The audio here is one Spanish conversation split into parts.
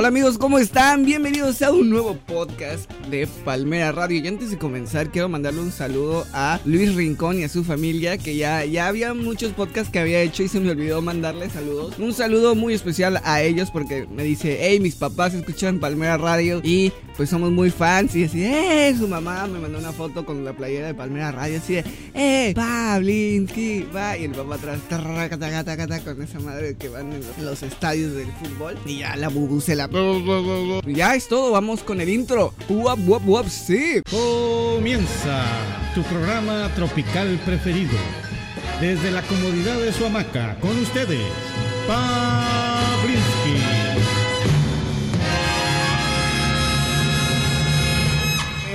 Hola amigos, ¿cómo están? Bienvenidos a un nuevo podcast de Palmera Radio. Y antes de comenzar, quiero mandarle un saludo a Luis Rincón y a su familia, que ya, ya había muchos podcasts que había hecho y se me olvidó mandarle saludos. Un saludo muy especial a ellos porque me dice, hey, mis papás escuchan Palmera Radio y pues somos muy fans. Y así, eh, su mamá me mandó una foto con la playera de Palmera Radio, así de, eh, Pablinsky, va. Y el papá atrás, con esa madre que van en los, estadios del fútbol. Y ya la bubucela. Ya es todo, vamos con el intro. Wap, wap, wap, sí. Comienza tu programa tropical preferido. Desde la comodidad de su hamaca, con ustedes, Pavlinsky.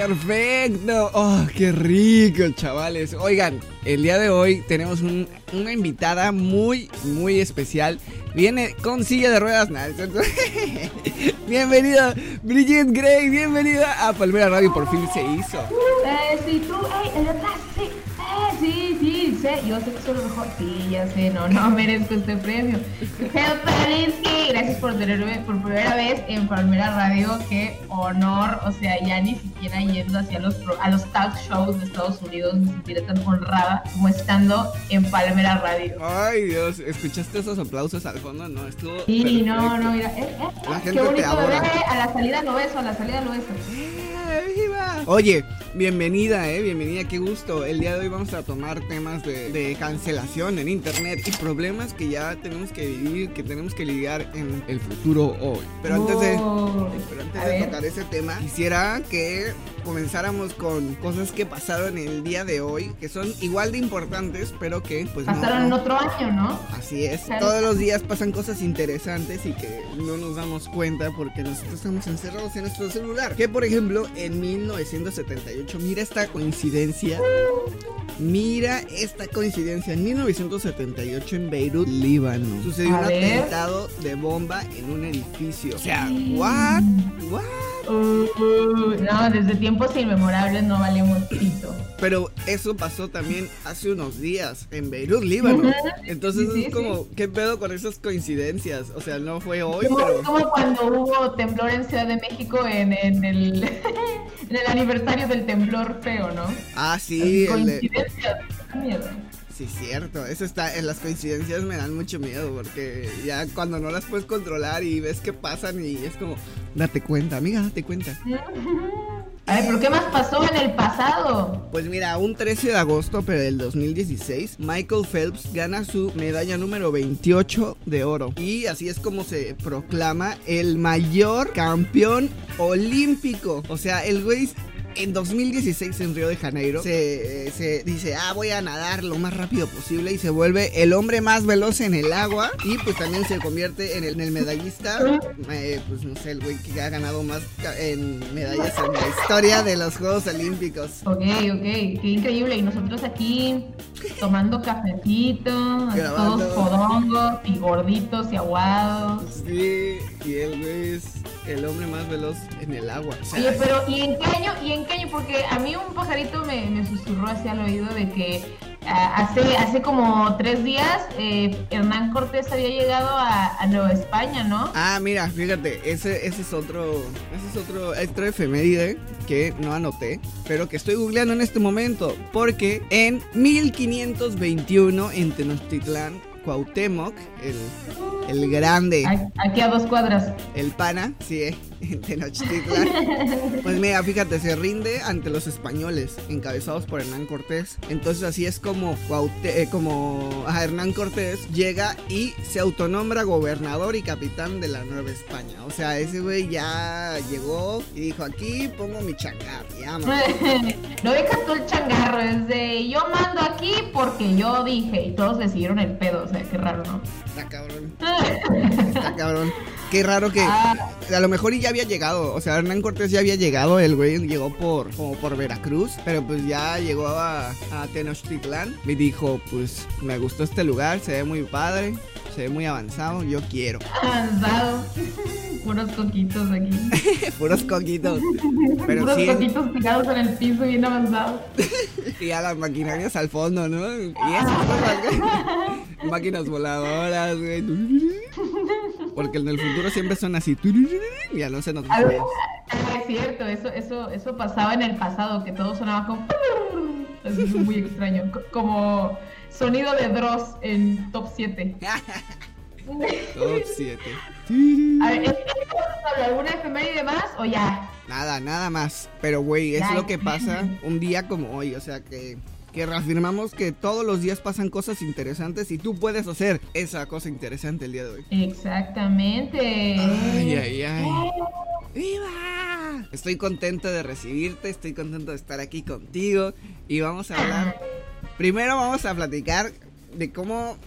Perfecto. Oh, qué rico, chavales. Oigan, el día de hoy tenemos un- una invitada muy, muy especial. Viene con silla de ruedas. Bienvenida, Brigitte Gray. Bienvenida a Palmera Radio. Por fin se hizo. Eh, sí, tú, el eh, sí, yo sé que soy lo mejor, sí, ya sé, no, no merezco este premio. Palinsky, gracias por tenerme por primera vez en Palmera Radio, qué honor, o sea, ya ni siquiera yendo hacia los, a los talk shows de Estados Unidos me sentiré tan honrada como estando en Palmera Radio. Ay, Dios. ¿Escuchaste esos aplausos al fondo? No, estuvo. Sí, no, perfecto. no, mira, eh, eh, La gente qué bonito bebé, a la salida lo beso, a la salida lo beso. ¡Eh, viva! Oye, bienvenida, eh, bienvenida, qué gusto. El día de hoy vamos a tomar temas de, de cancelación en internet y problemas que ya tenemos que vivir, que tenemos que lidiar en el futuro hoy. Pero antes de, Oh, pero antes de tocar ese tema, quisiera que comenzáramos con cosas que pasaron el día de hoy, que son igual de importantes, pero que pues no- Pasaron en otro año, ¿no? Así es, Claro. todos los días pasan cosas interesantes y que no nos damos cuenta porque nosotros estamos encerrados en nuestro celular. Que por ejemplo, en 1978, mira esta coincidencia. Mira esta coincidencia. En 1978 en Beirut, Líbano, sucedió A un ver. atentado de bomba en un edificio. O sea, what? What? Uh, no, desde tiempos inmemorables no valemos pito. Pero eso pasó también hace unos días en Beirut, Líbano. Entonces Sí, sí, es como, ¿qué pedo con esas coincidencias? O sea, no fue hoy, pero... como cuando hubo temblor en Ciudad de México en, en el, en el aniversario del temblor feo, ¿no? Ah, sí, el de- Coincidencias, miedo. Sí, cierto. Eso está, en las coincidencias me dan mucho miedo porque ya cuando no las puedes controlar y ves que pasan y es como, date cuenta, amiga, date cuenta. A ver, ¿pero qué más pasó en el pasado? Pues mira, un 13 de agosto, pero del 2016, Michael Phelps gana su medalla número 28 de oro. Y así es como se proclama el mayor campeón olímpico. O sea, el güey en 2016 en Río de Janeiro se, eh, se dice, ah, voy a nadar lo más rápido posible y se vuelve el hombre más veloz en el agua. Y pues también se convierte en el, en el medallista, eh, pues no sé, el güey que ha ganado más en medallas en la historia de los Juegos Olímpicos. Ok, ok, qué increíble. Y nosotros aquí tomando cafecito, Grabando. todos fodongos y gorditos y aguados. Sí, y él güey es el hombre más veloz en el agua. O sea, Oye, pero ¿y en qué año? ¿Y en qué año? Porque a mí un pajarito me, me susurró hacia el oído de que ah, hace, hace como tres días eh, Hernán Cortés había llegado a, a Nueva España, ¿no? Ah, mira, fíjate, ese, ese es otro, ese es otro, otro efeméride que no anoté, pero que estoy googleando en este momento, porque en 1521 en Tenochtitlán, Cuauhtémoc, el, el grande, Aquí a dos cuadras. el pana, sí, eh, en Tenochtitlán. Pues mira, fíjate, se rinde ante los españoles, encabezados por Hernán Cortés. Entonces así es como, eh, como a Hernán Cortés llega y se autonombra gobernador y capitán de la Nueva España. O sea, ese güey ya llegó y dijo, aquí pongo mi changar, y vámonos". no deja tú el changarro, es de yo mando aquí porque yo dije y todos le siguieron el pedo, o sea, qué raro, ¿no? Está cabrón, está cabrón. Qué raro que Ah, a lo mejor ya había llegado, o sea, Hernán Cortés ya había llegado, el güey llegó por como por Veracruz, pero pues ya llegó a, a Tenochtitlán y dijo, pues me gustó este lugar, se ve muy padre, se ve muy avanzado, yo quiero. avanzado. Puros coquitos aquí. Puros coquitos. Pero Puros sí, coquitos tirados en el piso bien avanzados. y a las maquinarias al fondo, ¿no? Y esas cosas, güey. Máquinas voladoras, güey. Porque en el futuro siempre son así. Ya no sé, no Ah, Es cierto, eso, eso, eso pasaba en el pasado, que todo sonaba como. Es muy extraño. co- Como sonido de Dross en top 7. Top 7. A ver, ¿es- es- ¿alguna efeméride más o ya? Nada, nada más. Pero, güey, es Ya, lo que pasa un día como hoy. O sea, que, que reafirmamos que todos los días pasan cosas interesantes y tú puedes hacer esa cosa interesante el día de hoy. Exactamente. Ay, ay, ay. ¡Viva! Estoy contento de recibirte, estoy contento de estar aquí contigo y vamos a hablar. Primero vamos a platicar de cómo,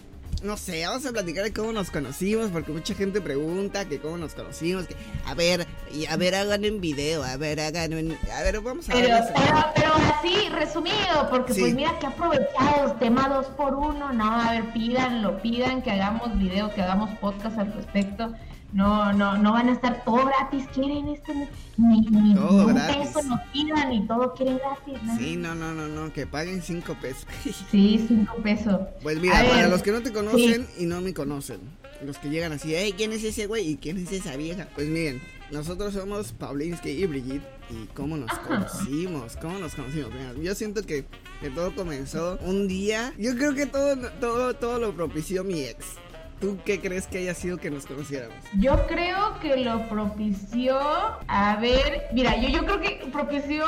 no sé, vamos a platicar de cómo nos conocimos, porque mucha gente pregunta que cómo nos conocimos, que a ver, y a ver, hagan un video, a ver, hagan un, a ver, vamos a Pero, ver. pero, pero así, resumido, porque Sí. pues mira que aprovechados, tema dos por uno, no, a ver, pídanlo, pidan que hagamos video, que hagamos podcast al respecto. No, no, no van a estar todo gratis, quieren esto, ni, ni Todo un gratis. peso nos pidan, ni todo quieren gratis, ¿no? Sí, no, no, no, no, que paguen cinco pesos. Sí, cinco pesos. Pues mira, A para ver, los que no te conocen y no me conocen, los que llegan así, hey, ¿quién es ese güey? ¿Y quién es esa vieja? Pues miren, nosotros somos Paulinsky y Brigitte. ¿Y cómo nos conocimos? ¿Cómo nos conocimos? Mira, yo siento que, que todo comenzó un día. Yo creo que todo, todo, todo lo propició mi ex. ¿Tú qué crees que haya sido que nos conociéramos? Yo creo que lo propició haber, mira, yo, yo creo que propició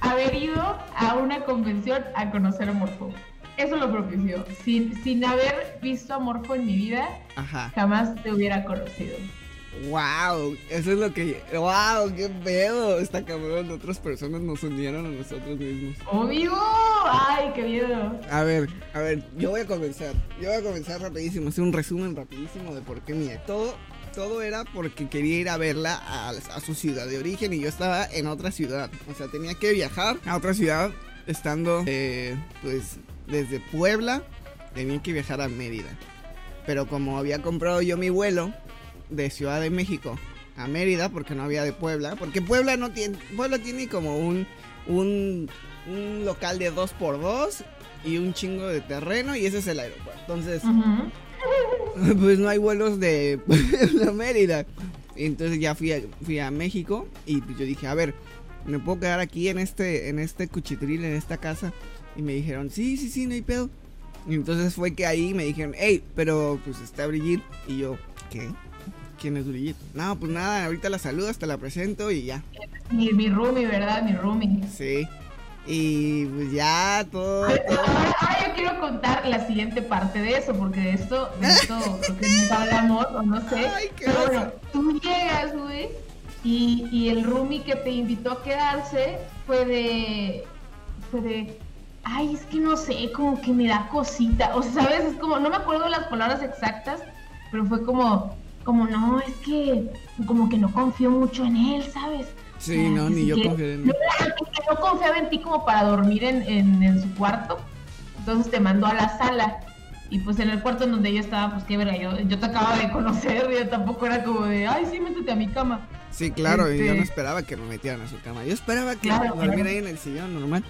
haber ido a una convención a conocer a Morfo. Eso lo propició. Sin, sin haber visto a Morfo en mi vida, Ajá. jamás te hubiera conocido. Wow, eso es lo que. Wow, qué pedo. Está cabrón. Otras personas nos unieron a nosotros mismos. ¡Obvio! ¡Ay, qué miedo! A ver, a ver, yo voy a comenzar. Yo voy a comenzar rapidísimo, hacer un resumen rapidísimo de por qué mi todo todo era porque quería ir a verla a, a su ciudad de origen y yo estaba en otra ciudad. O sea, tenía que viajar a otra ciudad estando, eh, pues, desde Puebla, tenía que viajar a Mérida. Pero como había comprado yo mi vuelo de Ciudad de México a Mérida, porque no había de Puebla, porque Puebla no tiene, Puebla tiene como un, un, un local de 2x2 y un chingo de terreno y ese es el aeropuerto. Entonces, pues no hay vuelos de Puebla a Mérida. Y entonces ya fui a, fui a México y pues yo dije, a ver, ¿me puedo quedar aquí en este, en este cuchitril, en esta casa? Y me dijeron, sí, sí, sí, no hay pedo. Y entonces fue que ahí me dijeron, hey, pero pues está Brigitte. Y yo, ¿qué? ¿Quién es? No, pues nada, ahorita la saludo, hasta la presento y ya. Mi, mi roomie, ¿verdad? Mi roomie. Sí. Y pues ya todo, Ahora, yo quiero contar la siguiente parte de eso, porque de esto, de esto creo que nunca hablamos, o no sé. Ay, qué Pero bueno, tú llegas, güey, y, y el roomie que te invitó a quedarse fue de. fue de. Ay, es que no sé, como que me da cosita. O sea, ¿sabes? Es como, no me acuerdo las palabras exactas, pero fue como, como, no, es que, como que no confío mucho en él, ¿sabes? Sí, no, ni yo confié en él. no, no confiaba en ti como para dormir en, en, en su cuarto. Entonces te mandó a la sala. Y pues en el cuarto en donde yo estaba, pues qué verga, yo, yo te acababa de conocer, yo tampoco era como de, ay, sí, métete a mi cama. Sí, claro, y yo Este- no esperaba que me metieran a su cama. Yo esperaba que Claro, claro. ahí en el sillón normal.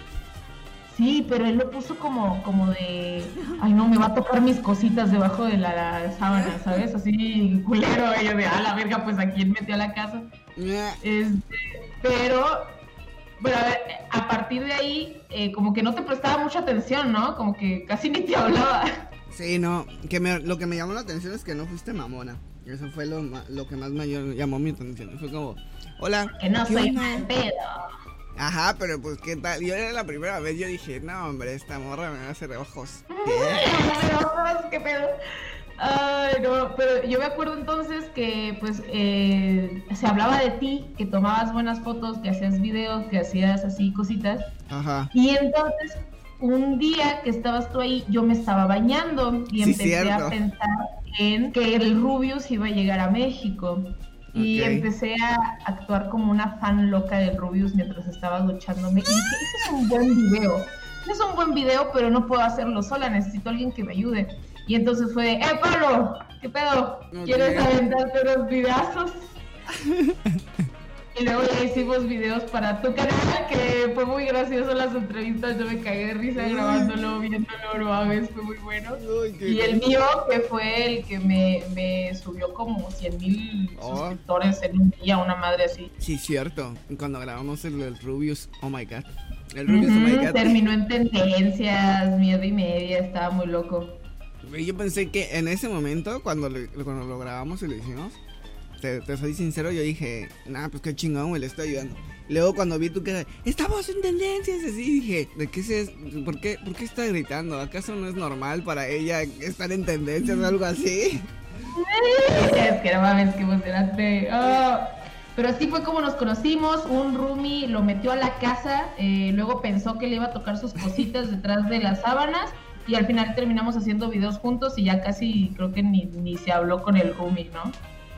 Sí, pero él lo puso como, como de, ay, no, me va a tocar mis cositas debajo de la, la sábana, ¿sabes? Así, culero, yo de, ah, la verga, pues a quién metió a la casa. Este, pero, bueno, a ver, a partir de ahí, eh, como que no te prestaba mucha atención, ¿no? Como que casi ni te hablaba. Sí, no, que me- lo que me llamó la atención es que no fuiste mamona. Eso fue lo, lo que más me llamó mi atención. Fue como, hola. Que no ¿qué soy onda?". mal pedo. Ajá, pero pues qué tal. Yo era la primera vez, yo dije, no, hombre, esta morra me va a hacer ojos. ¿Qué pedo? Ay, no, pero yo me acuerdo entonces que pues eh, se hablaba de ti, que tomabas buenas fotos, que hacías videos, que hacías así cositas. Ajá. Y entonces, un día que estabas tú ahí, yo me estaba bañando y Sí, empecé cierto. a pensar en que el Rubius iba a llegar a México. Y empecé a actuar como una fan loca del Rubius mientras estaba duchándome. Y dije, ese es un buen video. Ese es un buen video, pero no puedo hacerlo sola, necesito a alguien que me ayude. Y entonces fue de, ¡eh, Pablo! ¿Qué pedo? ¿Quieres aventarte unos videazos? Y luego ya hicimos videos para tu canal, que fue muy gracioso las entrevistas. Yo me cagué de risa grabándolo, viéndolo, no mames, fue muy bueno. Y el mío, que fue el que me, me subió como 100 mil Oh. suscriptores en un día, una madre así. Sí, cierto. Cuando grabamos el, Rubius, oh my god. El Rubius, oh my god. terminó en tendencias, miedo y media, estaba muy loco. Yo pensé que en ese momento, cuando cuando lo grabamos y lo hicimos, te, soy sincero, yo dije, nah, pues qué chingón, güey, le estoy ayudando. Luego cuando vi tu cara, estamos en tendencias, así dije, ¿de qué se, por qué, por qué está gritando? ¿Acaso no es normal para ella estar en tendencias o algo así? Es que no mames, qué emocionante. Ah, Pero así fue como nos conocimos. Un roomie lo metió a la casa, eh, luego pensó que le iba a tocar sus cositas detrás de las sábanas y al final terminamos haciendo videos juntos y ya casi creo que ni, ni se habló con el roomie, ¿no?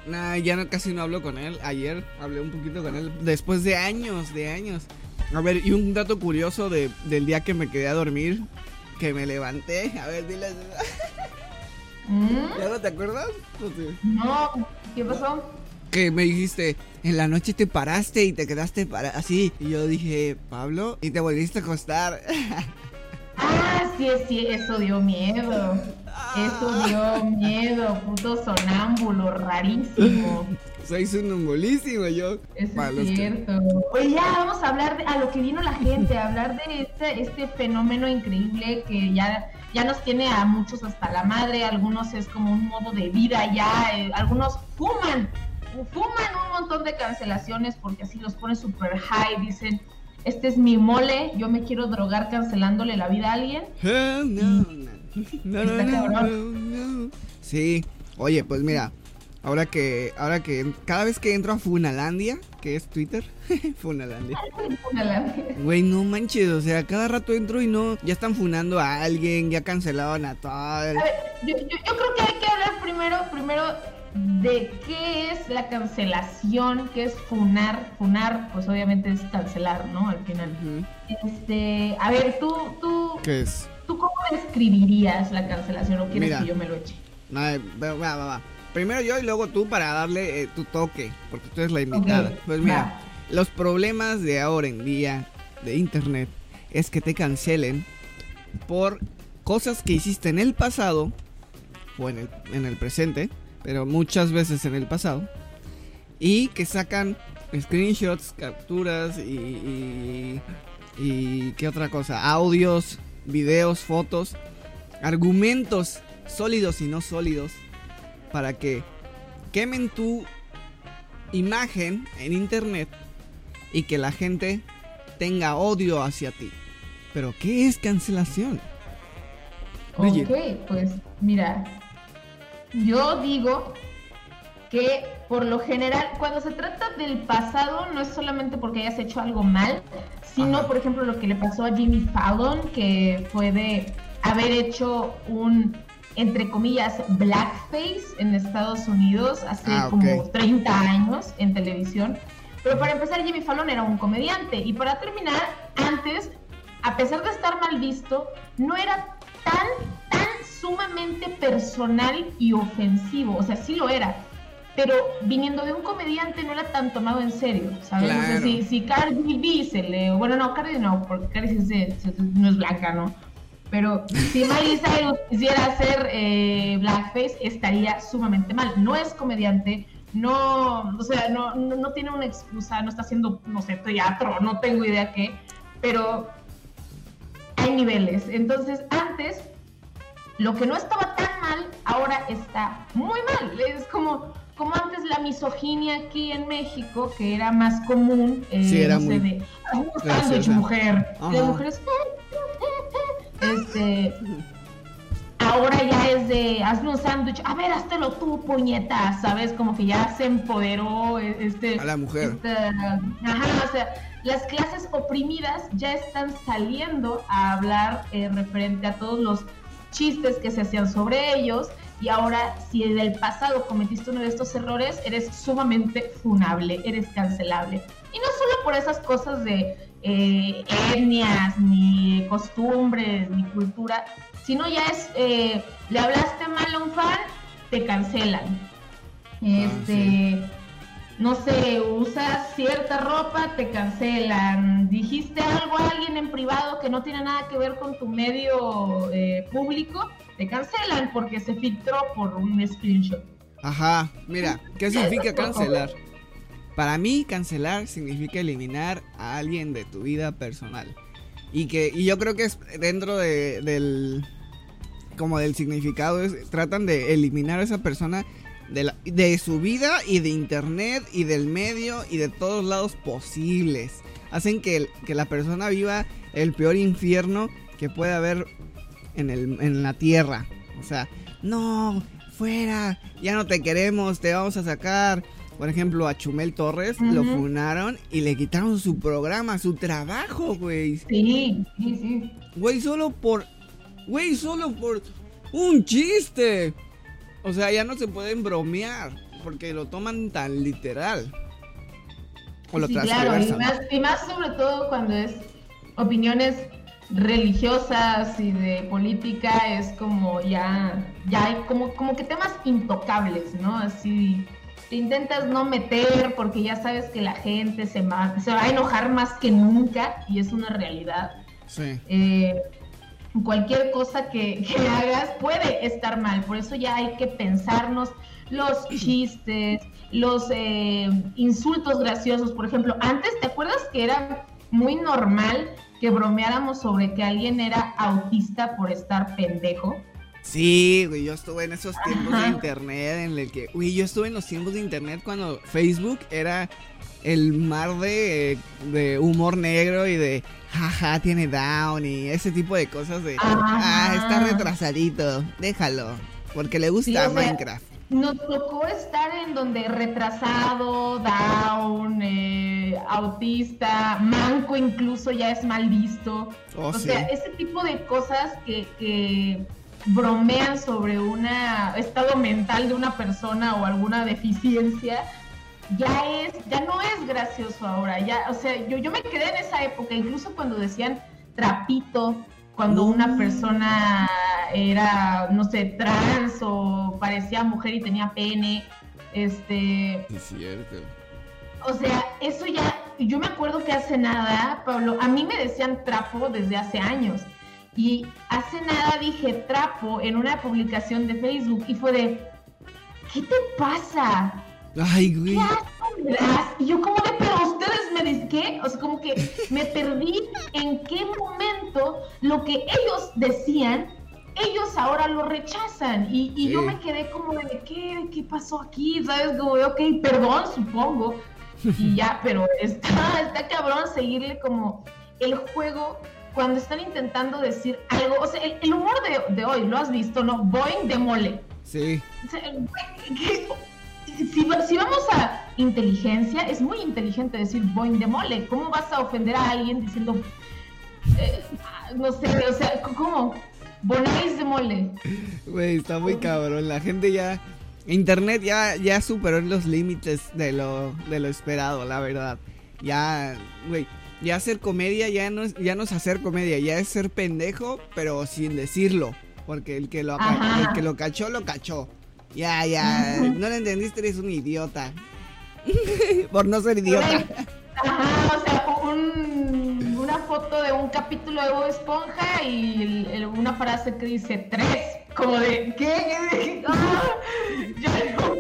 Nah, ya no, casi no hablo con él. Ayer hablé un poquito con él, después de años, de años. A ver, y un dato curioso de, del día que me quedé a dormir, que me levanté. A ver, dile. ¿Mm? ¿Ya no te acuerdas? No sé. No, ¿qué pasó? que me dijiste, en la noche te paraste y te quedaste para así. Y yo dije, Pablo, y te volviste a acostar. Sí, sí, eso dio miedo. Eso dio miedo, puto sonámbulo, rarísimo. Soy sonambulísimo yo. Eso es que- cierto. Oye, ya vamos a hablar de a lo que vino la gente, a hablar de este, este fenómeno increíble que ya, ya nos tiene a muchos hasta la madre, algunos es como un modo de vida ya, eh, algunos fuman, fuman un montón de cancelaciones porque así los pone super high, dicen, este es mi mole, yo me quiero drogar cancelándole la vida a alguien. No, no, no, no. Sí, oye, pues mira, ahora que, ahora que cada vez que entro a Funalandia, que es Twitter, Funalandia. Güey, no manches, o sea, cada rato entro y no, ya están funando a alguien, ya cancelaron a tal. A ver, yo, yo- yo creo que hay que hablar primero, primero de qué es la cancelación, qué es funar. Funar, pues obviamente es cancelar, ¿no? Al final. Este, a ver, tú, tú, ¿Qué es? tú cómo describirías la cancelación o quieres Mira. que yo me lo eche? No, va, va. Primero yo y luego tú para darle eh, tu toque, porque tú eres la invitada. Pues mira, va. los problemas de ahora en día de internet es que te cancelen por cosas que hiciste en el pasado o en el, en el presente, pero muchas veces en el pasado, y que sacan screenshots, capturas y, y, y ¿qué otra cosa? Audios, videos, fotos, argumentos sólidos y no sólidos para que quemen tu imagen en internet y que la gente tenga odio hacia ti. Pero ¿qué es cancelación? Bridget. Ok, pues mira, yo digo que por lo general, cuando se trata del pasado, no es solamente porque hayas hecho algo mal, sino, Ajá. por ejemplo, lo que le pasó a Jimmy Fallon, que fue de haber hecho un, entre comillas, blackface en Estados Unidos hace Ah, como 30 años en televisión. Pero para empezar, Jimmy Fallon era un comediante. Y para terminar, antes, a pesar de estar mal visto, no era tan, tan sumamente personal y ofensivo. O sea, sí lo era. Pero viniendo de un comediante no era tan tomado en serio, ¿sabes? O sea, Claro. si, si Cardi B se le... Bueno, no, Cardi no, porque Cardi sí se- se- no es blanca, ¿no? Pero si Miley Cyrus quisiera hacer eh, blackface, estaría sumamente mal. No es comediante, no, o sea, no, no, no tiene una excusa, no está haciendo, no sé, teatro, no tengo idea qué, pero hay niveles. Entonces, antes, lo que no estaba tan mal, ahora está muy mal. Es como, como antes la misoginia aquí en México, que era más común, eh, Sí, era no sé, muy de, "Ay, un graciosa. sándwich mujer. Ajá. Las mujeres, este, ahora ya es de, hazme un sándwich, a ver, háztelo tú, puñeta, ¿sabes? Como que ya se empoderó eh, este... A la mujer. ajá, o sea, las clases oprimidas ya están saliendo a hablar eh, referente a todos los chistes que se hacían sobre ellos y ahora si en el pasado cometiste uno de estos errores, eres sumamente funable, eres cancelable. Y no solo por esas cosas de eh, etnias, ni costumbres, ni cultura, sino ya es, eh, le hablaste mal a un fan, te cancelan. Este, no sé, usas cierta ropa, te cancelan. Dijiste algo a alguien en privado que no tiene nada que ver con tu medio eh, público, te cancelan porque se filtró por un screenshot. Ajá, mira, ¿qué significa cancelar? Para mí, cancelar significa eliminar a alguien de tu vida personal. Y que y yo creo que es dentro de, del como del significado es tratan de eliminar a esa persona de, la- de su vida y de internet y del medio y de todos lados posibles. Hacen que, el- que la persona viva el peor infierno que puede haber en, el, en la tierra. O sea, no, fuera, ya no te queremos, te vamos a sacar. Por ejemplo, a Chumel Torres lo funaron y le quitaron su programa, su trabajo, güey. Sí, sí, sí. Güey, solo por. Güey, solo por un chiste. O sea, ya no se pueden bromear. Porque lo toman tan literal. O lo Sí, claro, y más, y más sobre todo cuando es opiniones religiosas y de política, es como ya, ya hay como, como que temas intocables, ¿no? Así te intentas no meter porque ya sabes que la gente se, ma- se va a enojar más que nunca y es una realidad. Sí. Eh, cualquier cosa que, que hagas puede estar mal, por eso ya hay que pensarnos los chistes, los eh, insultos graciosos, por ejemplo, antes, ¿te acuerdas que era muy normal que bromeáramos sobre que alguien era autista por estar pendejo? Sí, güey, yo estuve en esos tiempos de internet en el que, güey, yo estuve en los tiempos de internet cuando Facebook era el mar de, de humor negro y de, jaja, tiene down y ese tipo de cosas de, ah, está retrasadito, déjalo, porque le gusta Sí, o sea, Minecraft. Nos tocó estar en donde retrasado, down, eh, autista, manco incluso ya es mal visto. Oh, o sí. sea, ese tipo de cosas que, que bromean sobre un estado mental de una persona o alguna deficiencia, ya es, ya no es gracioso ahora. Ya, o sea, yo, yo me quedé en esa época, incluso cuando decían trapito, cuando una Mm. persona era, no sé, trans o parecía mujer y tenía pene, este, es cierto. o sea, eso ya, yo me acuerdo que hace nada, Pablo, a mí me decían trapo desde hace años. Y hace nada dije trapo en una publicación de Facebook y fue de, ¿qué te pasa? Ay, güey. ¿Qué? Y yo como de, pero ustedes me dicen, ¿qué? O sea, como que me perdí en qué momento lo que ellos decían, ellos ahora lo rechazan. Y, y yo me quedé como de, ¿qué, ¿qué pasó aquí? ¿Sabes? Como de, ok, perdón, supongo. Y ya, pero está, está cabrón seguirle como el juego cuando están intentando decir algo. O sea, el, el humor de, de hoy, ¿lo has visto, no? Boeing de mole. Sí. O sea. Si, va- si vamos a inteligencia, es muy inteligente decir boing de mole. ¿Cómo vas a ofender a alguien diciendo, eh, no sé, o sea, ¿cómo? Bonais de mole. Güey, está muy cabrón. La gente ya. Internet ya, ya superó los límites de lo, de lo esperado, la verdad. Ya, güey. Ya hacer comedia ya no, es, ya no es hacer comedia, ya es ser pendejo, pero sin decirlo. Porque el que lo, Ajá. el que lo cachó, lo cachó. Ya, ya. No lo entendiste, eres un idiota. Por no ser idiota. Ajá, o sea, un- una foto de un capítulo de Bob Esponja y el- el- una frase que dice tres. Como de, ¿qué? Ah, ya no,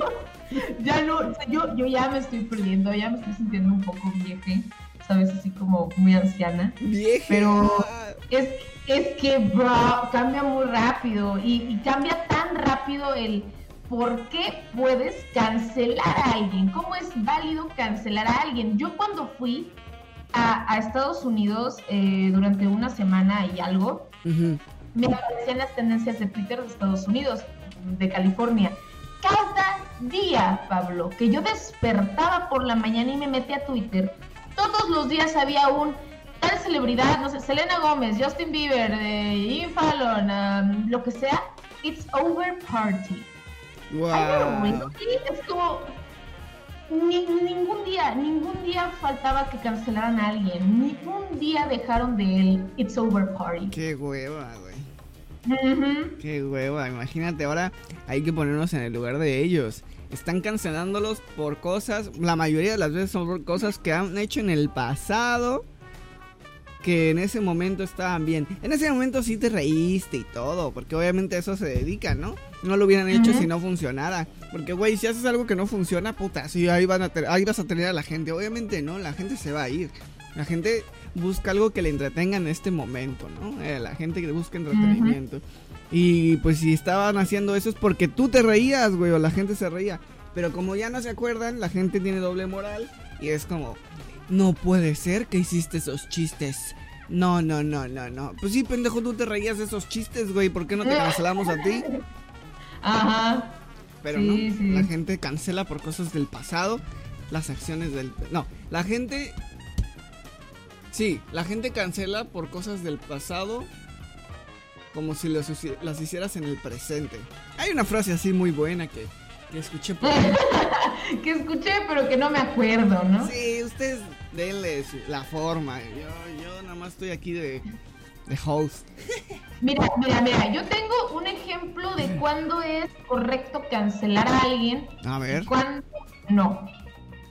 ya no, o sea, yo, yo ya me estoy perdiendo, ya me estoy sintiendo un poco vieja, ¿sabes? Así como muy anciana. Vieja. Pero- Es, es que, bro, cambia muy rápido y, y cambia tan rápido el por qué puedes cancelar a alguien, cómo es válido cancelar a alguien. Yo cuando fui a, a Estados Unidos eh, durante una semana y algo, me aparecían las tendencias de Twitter de Estados Unidos, de California. Cada día, Pablo, que yo despertaba por la mañana y me metía a Twitter, todos los días había un tal celebridad, no sé, Selena Gómez, Justin Bieber, eh, Ian Fallon, um, lo que sea, it's over party. Wow. Ay, pero, güey, Es como ni- ningún día, ningún día faltaba que cancelaran a alguien, ningún día dejaron de él it's over party. Qué hueva, güey. Ujú. Qué hueva, imagínate ahora hay que ponernos en el lugar de ellos. están cancelándolos por cosas, la mayoría de las veces son por cosas que han hecho en el pasado que en ese momento estaban bien. En ese momento sí te reíste y todo, porque obviamente a eso se dedica, ¿no? No lo hubieran hecho si no funcionara. Porque, güey, si haces algo que no funciona, puta, sí, ahí, van a ahí vas a tener a la gente. Obviamente no, la gente se va a ir. La gente busca algo que le entretenga en este momento, ¿no? Eh, la gente que busca entretenimiento. Y pues si estaban haciendo eso es porque tú te reías, güey, o la gente se reía. Pero como ya no se acuerdan, la gente tiene doble moral y es como, no puede ser que hiciste esos chistes. No, no, no, no, no. Pues sí, pendejo, tú te reías de esos chistes, güey. ¿Por qué no te cancelamos a ti? Ajá. Pero no, la gente cancela por cosas del pasado las acciones del... No, la gente... Sí, la gente cancela por cosas del pasado como si las, las hicieras en el presente. Hay una frase así muy buena que que escuché por que escuché, pero que no me acuerdo, ¿no? Sí, ustedes denle la forma. Yo, yo nada más estoy aquí de, de host. Mira, mira, mira, yo tengo un ejemplo de cuándo es correcto cancelar a alguien. A ver. Y cuándo no.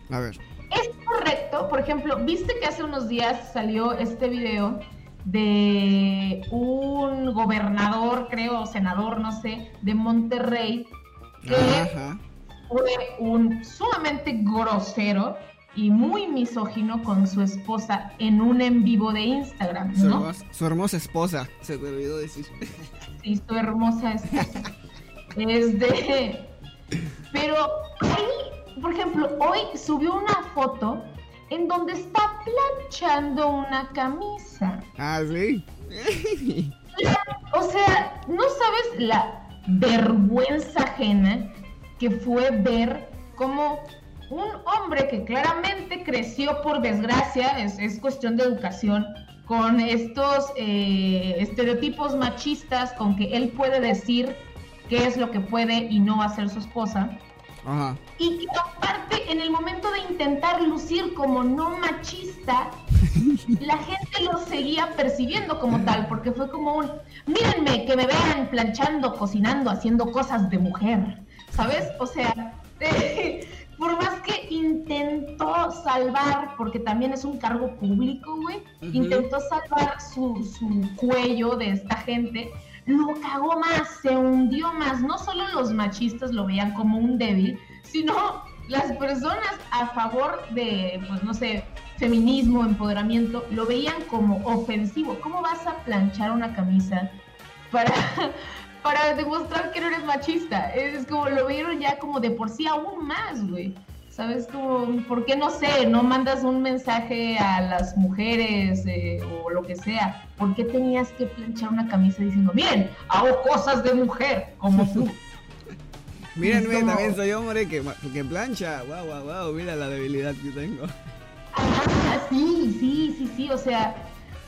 A ver. Es correcto, por ejemplo, viste que hace unos días salió este video de un gobernador, creo, senador, no sé, de Monterrey, que fue un sumamente grosero y muy misógino con su esposa en un en vivo de Instagram, ¿no? Su, hermosa, esposa, se me olvidó decir. Sí, su hermosa esposa. es de... Pero ahí, por ejemplo, hoy subió una foto en donde está planchando una camisa. Ah, sí. o sea, no sabes la vergüenza ajena que fue ver cómo un hombre que claramente creció por desgracia, es, cuestión de educación, con estos eh, estereotipos machistas, con que él puede decir qué es lo que puede y no hacer su esposa. Y que aparte, en el momento de intentar lucir como no machista, la gente lo seguía percibiendo como tal, porque fue como un, mírenme, que me vean planchando, cocinando, haciendo cosas de mujer, ¿sabes? O sea, por más que intentó salvar, porque también es un cargo público, güey, intentó salvar su, su cuello de esta gente, lo cagó más, se hundió más. No solo los machistas lo veían como un débil, sino las personas a favor de, pues no sé, feminismo, empoderamiento, lo veían como ofensivo. ¿Cómo vas a planchar una camisa para, para demostrar que no eres machista? Es como, lo vieron ya como de por sí aún más, güey. ¿Sabes? Como, ¿por qué no sé? No mandas un mensaje a las mujeres eh, o lo que sea. ¿Por qué tenías que planchar una camisa diciendo, bien, hago cosas de mujer como tú? Mírenme, también soy hombre que, que plancha. Wow, wow, wow, mira la debilidad que tengo. Ah, sí, sí, sí, sí. O sea,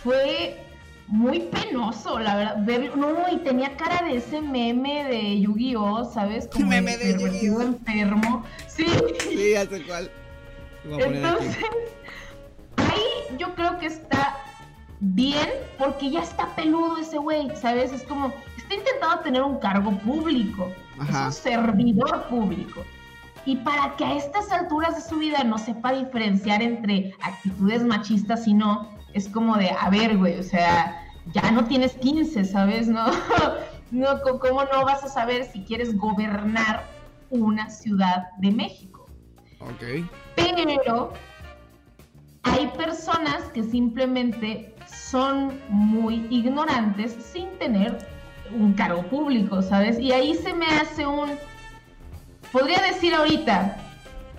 fue muy penoso, la verdad. No, y tenía cara de ese meme de Yu-Gi-Oh, ¿sabes? Como meme de Yu-Gi-Oh. enfermo. Sí. Sí, hace cual. Entonces, ahí yo creo que está bien porque ya está peludo ese güey, ¿sabes? Es como, está intentando tener un cargo público, es un servidor público. Y para que a estas alturas de su vida no sepa diferenciar entre actitudes machistas y no, es como de, a ver, güey, o sea, ya no tienes 15, ¿sabes? No, no, ¿Cómo no vas a saber si quieres gobernar una ciudad de México? Ok. Pero hay personas que simplemente son muy ignorantes sin tener un cargo público, ¿sabes? Y ahí se me hace un... Podría decir ahorita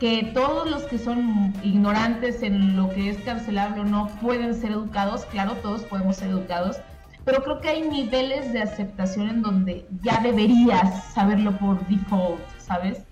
que todos los que son ignorantes en lo que es cancelable o no pueden ser educados, claro, todos podemos ser educados, pero creo que hay niveles de aceptación en donde ya deberías saberlo por default, ¿sabes?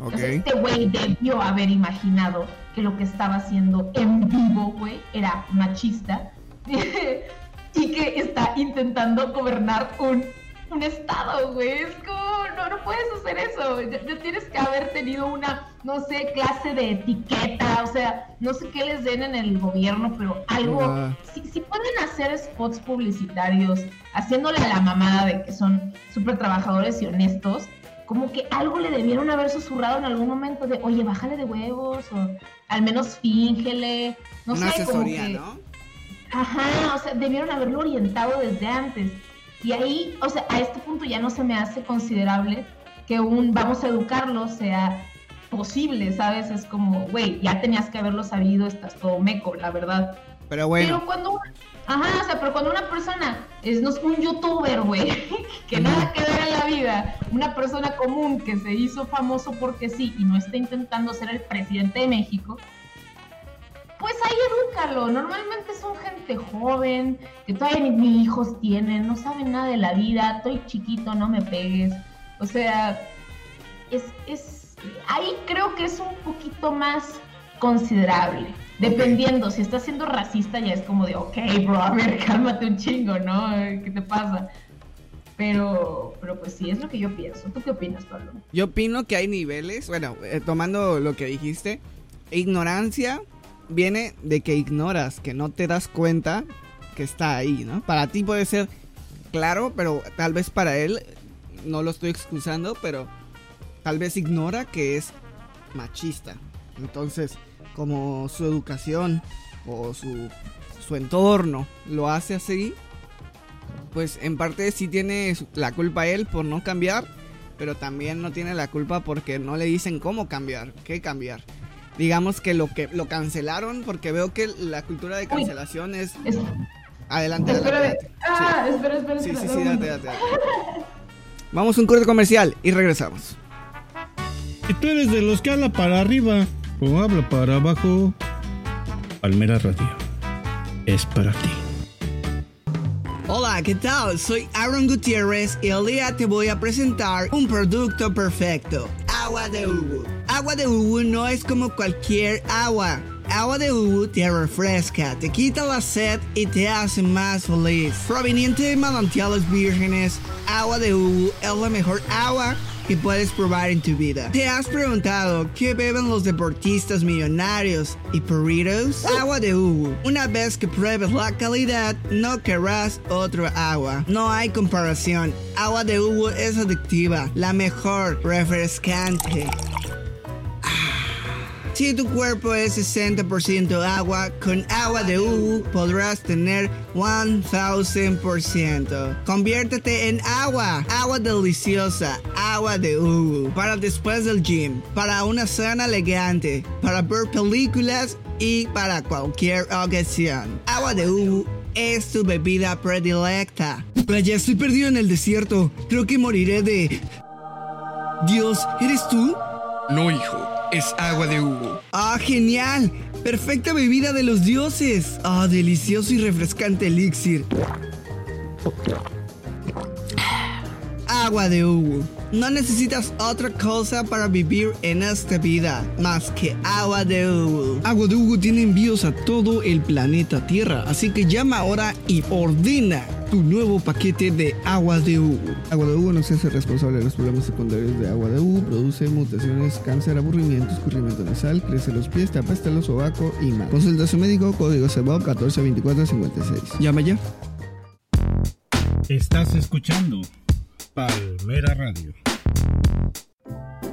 Okay. este güey debió haber imaginado que lo que estaba haciendo en vivo, güey, era machista y que está intentando gobernar un, un estado, güey. Es como, no, no puedes hacer eso. Ya, tienes que haber tenido una, no sé, clase de etiqueta, o sea, no sé qué les den en el gobierno, pero algo. Si, si pueden hacer spots publicitarios haciéndole a la mamada de que son súper trabajadores y honestos, como que algo le debieron haber susurrado en algún momento de, oye, bájale de huevos, o al menos fíngele, no Una sé, asesoría, como que... ¿no? Ajá, o sea, debieron haberlo orientado desde antes. Y ahí, o sea, a este punto ya no se me hace considerable que un vamos a educarlo sea posible, ¿sabes? Es como, güey, ya tenías que haberlo sabido, estás todo meco, la verdad. Pero bueno, Pero cuando una, ajá, o sea, pero cuando una persona es no es un youtuber, güey, que nada que ver en la vida, una persona común que se hizo famoso porque sí y no está intentando ser el presidente de México, pues ahí edúcalo. Normalmente son gente joven, que todavía ni, hijos tienen, no saben nada de la vida, estoy chiquito, no me pegues. O sea, es, es, ahí creo que es un poquito más considerable. Dependiendo, si estás siendo racista ya es como de, ok, bro, a ver, cálmate un chingo, ¿no? ¿Qué te pasa? Pero, pero pues sí, es lo que yo pienso. ¿Tú qué opinas, Pablo? yo opino que hay niveles. Bueno, eh, tomando lo que dijiste, ignorancia viene de que ignoras, que no te das cuenta que está ahí, ¿no? Para ti puede ser claro, pero tal vez para él, no lo estoy excusando, pero tal vez ignora que es machista. Entonces, como su educación o su, su entorno lo hace así, pues en parte sí tiene la culpa él por no cambiar, pero también no tiene la culpa porque no le dicen cómo cambiar, qué cambiar. Digamos que lo que lo cancelaron porque veo que la cultura de cancelación es Es- adelante, espera, adelante. ah, espera, espera, Sí, espera. sí, sí, un date, date, date. Vamos a un corte comercial y regresamos. Si tú eres de los que habla para arriba o habla para abajo, Palmera Radio es para ti. Hola, ¿qué tal? Soy Aaron Gutiérrez y el día te voy a presentar un producto perfecto. Agua de Ubu. Agua de Ubu no es como cualquier agua. Agua de Ubu te refresca, te quita la sed y te hace más feliz. Proveniente de manantiales vírgenes, Agua de Ubu es la mejor agua que puedes probar en tu vida. ¿Te has preguntado qué beben los deportistas millonarios y burritos? Agua de Ubu. Una vez que pruebes la calidad, no querrás otro agua. No hay comparación. Agua de Ubu es adictiva, la mejor, refrescante. Si tu cuerpo es 60% agua, con agua de Ubu podrás tener 1000%. Conviértete en agua, agua deliciosa, agua de Ubu. Para después del gym, para una cena elegante, para ver películas y para cualquier ocasión. Agua de Ubu es tu bebida predilecta. Vaya, estoy perdido en el desierto. Creo que moriré de... Dios, ¿eres tú? No, hijo, es agua de Hugo. ¡Ah, genial! Perfecta bebida de los dioses. ¡Ah, delicioso y refrescante elixir! Agua de Hugo. No necesitas otra cosa para vivir en esta vida más que agua de Hugo. Agua de Hugo tiene envíos a todo el planeta Tierra, así que llama ahora y ordena tu nuevo paquete de agua de Hugo. Agua de Hugo no se hace responsable de los problemas secundarios de agua de Hugo, produce mutaciones, cáncer, aburrimiento, escurrimiento nasal, crece los pies, te apesta el sobaco y más. Consulta a su médico, código CEBOB 142456. Llama ya. Estás escuchando Palmera Radio.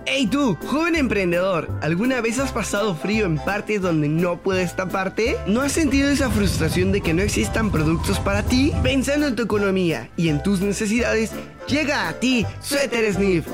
Hey tú, joven emprendedor, ¿alguna vez has pasado frío en partes donde no puedes taparte? ¿No has sentido esa frustración de que no existan productos para ti? Pensando en tu economía y en tus necesidades, llega a ti Suéter Sniff.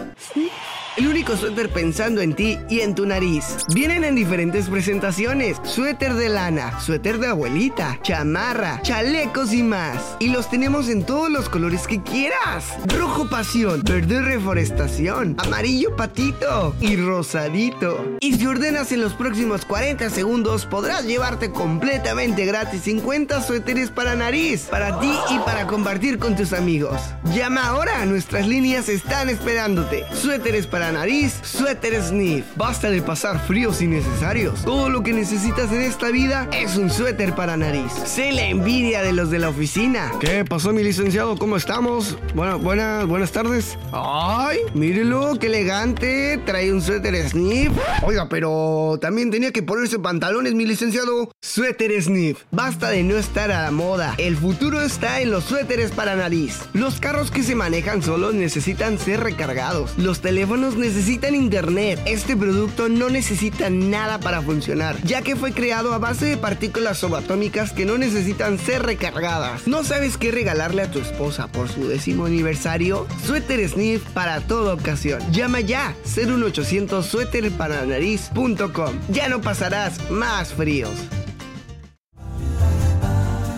El único suéter pensando en ti y en tu nariz. Vienen en diferentes presentaciones. Suéter de lana, suéter de abuelita, chamarra, chalecos y más. Y los tenemos en todos los colores que quieras. Rojo pasión, verde reforestación, amarillo patito y rosadito. Y si ordenas en los próximos 40 segundos podrás llevarte completamente gratis 50 suéteres para nariz, para ti y para compartir con tus amigos. Llama ahora, nuestras líneas están esperándote. Suéteres para para nariz, Suéter Sniff. Basta de pasar fríos innecesarios. Todo lo que necesitas en esta vida es un suéter para nariz. Sé la envidia de los de la oficina. ¿Qué pasó, mi licenciado? ¿Cómo estamos? Bueno, buenas, buenas tardes. Ay, mírelo, qué elegante. Trae un suéter Sniff. Oiga, pero también tenía que ponerse pantalones, mi licenciado. Suéter Sniff. Basta de no estar a la moda. El futuro está en los suéteres para nariz. Los carros que se manejan solos necesitan ser recargados. Los teléfonos necesitan internet. Este producto no necesita nada para funcionar, ya que fue creado a base de partículas subatómicas que no necesitan ser recargadas. ¿No sabes qué regalarle a tu esposa por su décimo aniversario? Suéter Sniff para toda ocasión. Llama ya 01800 suéterparanariz.com. Ya no pasarás más fríos.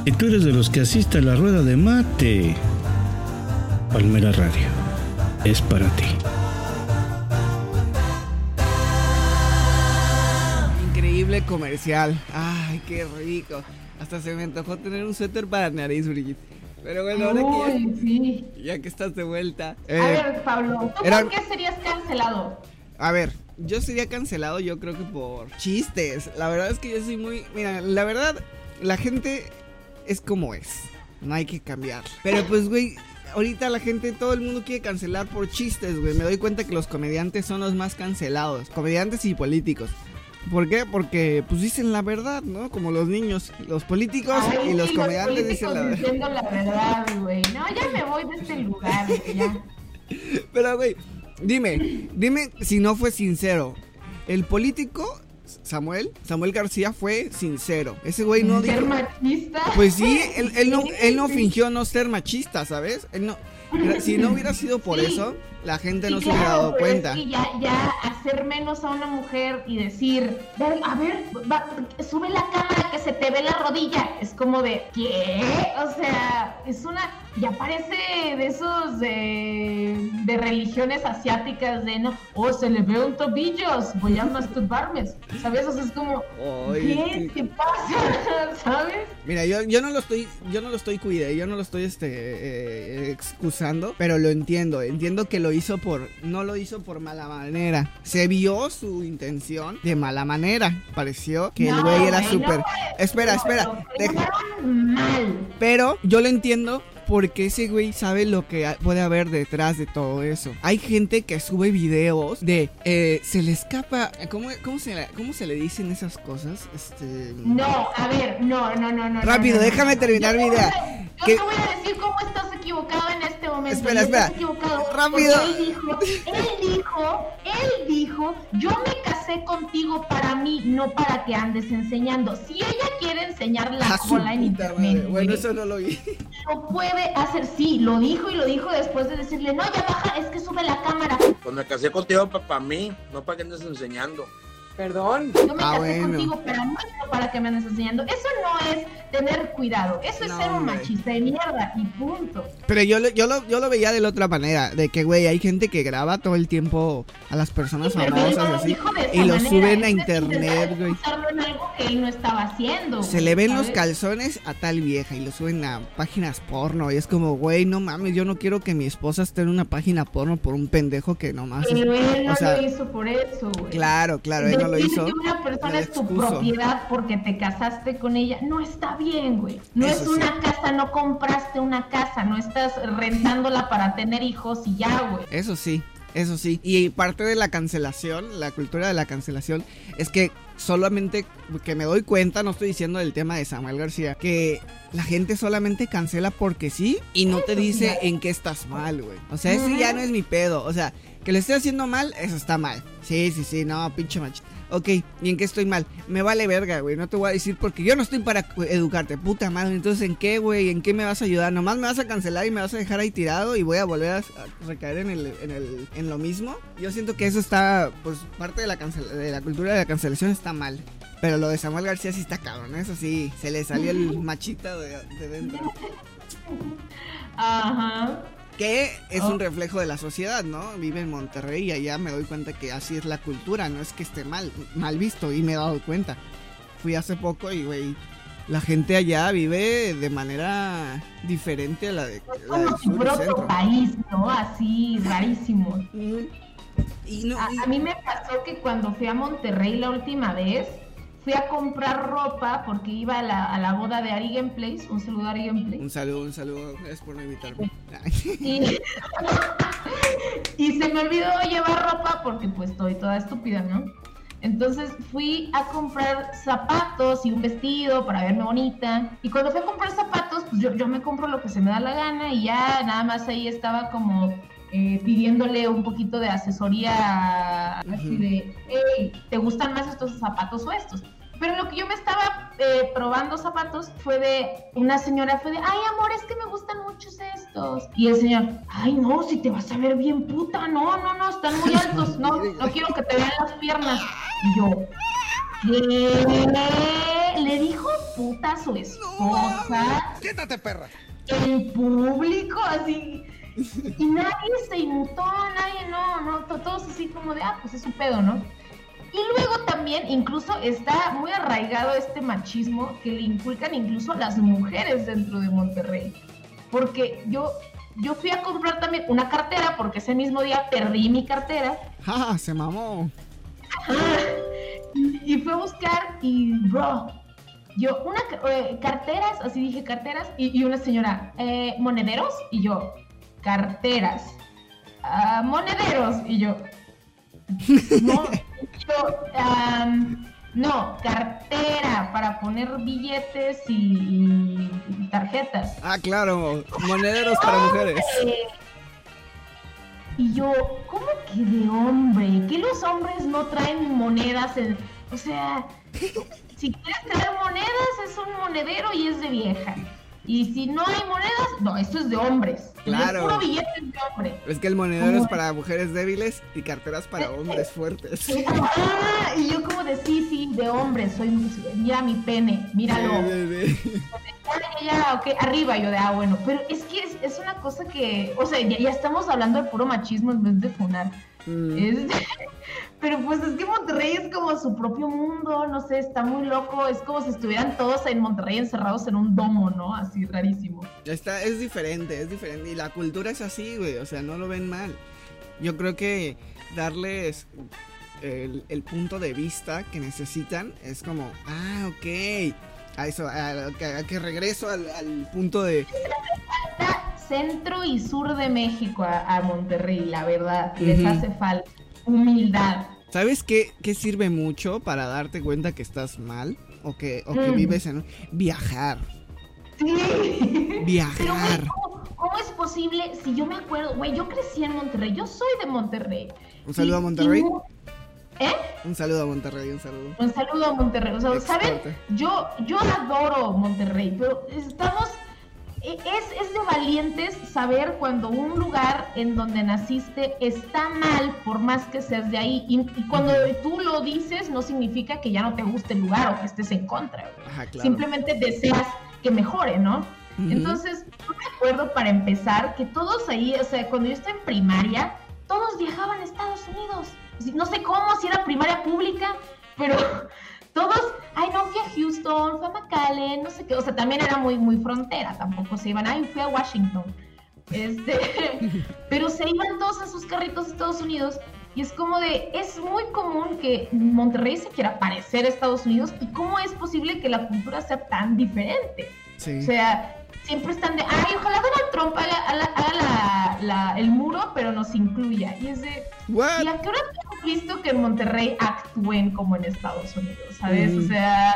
Y tú eres de los que asiste a la rueda de mate. Palmera Radio es para ti. Comercial. Ay, qué rico. Hasta se me antojó tener un suéter para nariz, Brigitte. Pero bueno, ahora que sí. ya, que estás de vuelta. A eh, ver, Pablo, ¿tú era- por qué serías cancelado? A ver, yo sería cancelado yo creo que por chistes. La verdad es que yo soy muy... Mira, la verdad, la gente es como es. No hay que cambiar. Pero pues, güey, ahorita la gente, todo el mundo quiere cancelar por chistes, güey. Me doy cuenta que los comediantes son los más cancelados. Comediantes y políticos. ¿Por qué? Porque pues dicen la verdad, ¿no? Como los niños, los políticos Ay, y los sí, comediantes dicen la verdad. diciendo la verdad, güey. No, ya me voy de este lugar, güey, ya. Pero, güey, dime, dime si no fue sincero. El político, Samuel, Samuel García fue sincero. Ese güey no Ser dijo... machista. Pues sí, él, él no, él no fingió no ser machista, ¿sabes? Él no, si no hubiera sido por Sí. eso, la gente Sí, no se claro, dado pero es cuenta. que ya, ya hacer menos a una mujer y decir, "Ver, a ver, va, sube la cámara que se te ve la rodilla. Es como de, ¿qué? O sea, es una, ya parece de esos de, de religiones asiáticas de, no, oh, se le ve un tobillo, voy a masturbarme. ¿Sabes? O sea, es como, Ay, ¿qué te pasa? ¿Sabes? Mira, yo, yo no lo estoy, yo no lo estoy cuidando, yo no lo estoy este eh, excusando, pero lo entiendo, entiendo que lo hizo por, no lo hizo por mala manera. Se vio su intención de mala manera. Pareció que el güey era súper. no, espera, espera. lo deja- crearon mal. Pero yo lo entiendo porque ese güey sabe lo que puede haber detrás de todo eso. Hay gente que sube videos de eh, se le escapa. ¿Cómo, cómo, se, le- ¿Cómo se le dicen esas cosas? Este. No, a ver, no, no, no, no. Rápido, no, no, déjame terminar mi idea. Yo te voy a decir cómo estás equivocado en este momento. Espera, espera. Equivocado. Rápido. Él dijo, él dijo, él dijo, yo me casé contigo para mí, no para que andes enseñando. Si ella quiere enseñar la a su cola en internet, madre. Bueno, eso no lo vi. lo puede hacer. Sí, lo dijo y lo dijo después de decirle, no, ya baja, es que sube la cámara. Pues me casé contigo para mí, no para que andes enseñando. Perdón. Yo me Ah, casé bueno. contigo mí, no para que me andes enseñando. Eso no es tener cuidado. Eso es No, ser un machista de mierda y punto. Pero yo, lo- yo, lo, yo lo veía de la otra manera. De que, güey, hay gente que graba todo el tiempo a las personas Pero él famosas no y lo así. Y lo manera, suben a internet, güey. excusarlo en algo que él no estaba haciendo. Se güey, le ven los calzones a tal vieja y lo suben a páginas porno. Y es como, güey, no mames, yo no quiero que mi esposa esté en una página porno por un pendejo que nomás. es- Pero él no o sea, lo hizo por eso, güey. Claro, claro, él no lo hizo. que una persona es tu propiedad porque te casaste con ella, no está bien, güey. No Eso es sí. una casa, no compraste una casa, no estás rentándola para tener hijos y ya, güey. Eso sí, eso sí. Y parte de la cancelación, la cultura de la cancelación, es que solamente que me doy cuenta, no estoy diciendo del tema de Samuel García, que la gente solamente cancela porque sí y no te dice en qué estás mal, güey. O sea, ese ya no es mi pedo. O sea, que le esté haciendo mal, eso está mal. Sí, sí, sí, no, pinche machista. Ok, ¿y en qué estoy mal? Me vale verga, güey. No te voy a decir porque yo no estoy para educarte. Puta madre. Entonces, ¿en qué, güey? ¿En qué me vas a ayudar? Nomás me vas a cancelar y me vas a dejar ahí tirado y voy a volver a, recaer en, el, en, el, en lo mismo. Yo siento que eso está, pues, parte de la, cancel de la cultura de la cancelación está mal. Pero lo de Samuel García sí está cabrón. Eso sí, se le salió el machita de, de dentro. Ajá. Que es Oh. un reflejo de la sociedad, ¿no? Vive en Monterrey y allá me doy cuenta que así es la cultura, no es que esté mal, mal visto y me he dado cuenta. Fui hace poco y, güey, la gente allá vive de manera diferente a la de Es la como otro centro. país, ¿no? Así, rarísimo. Ujú. Y no, A, y- a mí me pasó que cuando fui a Monterrey la última vez, fui a comprar ropa porque iba a la, a la boda de Ari Gameplays, un saludo a Ari Gameplays. un saludo, un saludo. Gracias por no invitarme. Y, y se me olvidó llevar ropa porque pues estoy toda estúpida, ¿no? Entonces fui a comprar zapatos y un vestido para verme bonita. Y cuando fui a comprar zapatos, pues yo, yo me compro lo que se me da la gana y ya nada más ahí estaba como eh, pidiéndole un poquito de asesoría así de, hey, ¿te gustan más estos zapatos o estos? Pero lo que yo me estaba eh, probando zapatos fue de una señora, fue de, ay amor, es que me gustan muchos estos. Y el señor, ay no, si te vas a ver bien puta, no, no, no, están muy altos, no, no quiero que te vean las piernas. Y yo, ¿qué? Le dijo puta a su esposa. Quítate, perra. En público, así. Y nadie se inmutó, nadie, no, no, to- todos así como de, ah, pues es su pedo, ¿no? Y luego también, incluso está muy arraigado este machismo que le inculcan incluso las mujeres dentro de Monterrey. Porque yo, yo fui a comprar también una cartera, porque ese mismo día perdí mi cartera. ¡Ja! Se mamó. Y, y fui a buscar y, bro, yo, una eh, carteras, así dije carteras, y, y una señora, eh, monederos, y yo, carteras, "Ah, monederos, y yo, no, yo, am, no, cartera para poner billetes y, y tarjetas. Ah, claro. Monederos para mujeres. Y yo, ¿cómo que de hombre? ¿Que los hombres no traen monedas? En... O sea, si quieres traer monedas es un monedero y es de vieja. Y si no hay monedas, no, esto es de hombres. Claro. puro billete es de hombre. Es que el monedero es para mujeres débiles y carteras para hombres fuertes. Ah, y yo como de sí, sí, de hombre, soy, mira mi pene, míralo. Sí, sí, sí. Ya, ya, ya, ok, arriba yo de, ah, bueno, pero es que es, es una cosa que, o sea, ya, ya estamos hablando de puro machismo en vez de funar. Mm. Es- pero pues es que Monterrey es como su propio mundo, no sé, está muy loco, es como si estuvieran todos en Monterrey encerrados en un domo, ¿no? Así rarísimo. Está, es diferente, es diferente. Y la cultura es así, güey. O sea, no lo ven mal. Yo creo que darles el, el punto de vista que necesitan es como, ah, ok. A eso, a, a- a que regreso al, al punto de. Centro y sur de México a, a Monterrey, la verdad, les hace falta humildad. ¿Sabes qué, qué sirve mucho para darte cuenta que estás mal? O que, o que Mm. vives en. Viajar. Sí. Pero, Viajar. güey, ¿cómo, cómo es posible? Si yo me acuerdo, güey, yo crecí en Monterrey, yo soy de Monterrey. Un saludo a Monterrey. y ¿Eh? Un saludo a Monterrey, un saludo. Un saludo a Monterrey. O sea, ¿saben? Yo, yo adoro Monterrey, pero estamos. E- Es, es de valientes saber cuando un lugar en donde naciste está mal, por más que seas de ahí. Y, y cuando tú lo dices, no significa que ya no te guste el lugar o que estés en contra. güey. Ajá, claro. Simplemente deseas que mejore, ¿no? Entonces, yo me acuerdo para empezar que todos ahí, o sea, cuando yo estaba en primaria, todos viajaban a Estados Unidos. No sé cómo, si era primaria pública, pero todos, ay, no, fui a Houston, fui a McAllen, no sé qué, o sea, también era muy, muy frontera, tampoco se iban, ay, fui a Washington. Este, pero se iban todos en sus carritos a Estados Unidos y es como de, es muy común que Monterrey se quiera parecer a Estados Unidos y cómo es posible que la cultura sea tan diferente. Sí. O sea, siempre están de, ay, ojalá Donald Trump haga, haga- haga la- la- el muro, pero nos incluya. Y es de, What? ¿y a qué hora hemos visto que en Monterrey actúen como en Estados Unidos? ¿Sabes? Mm. O sea,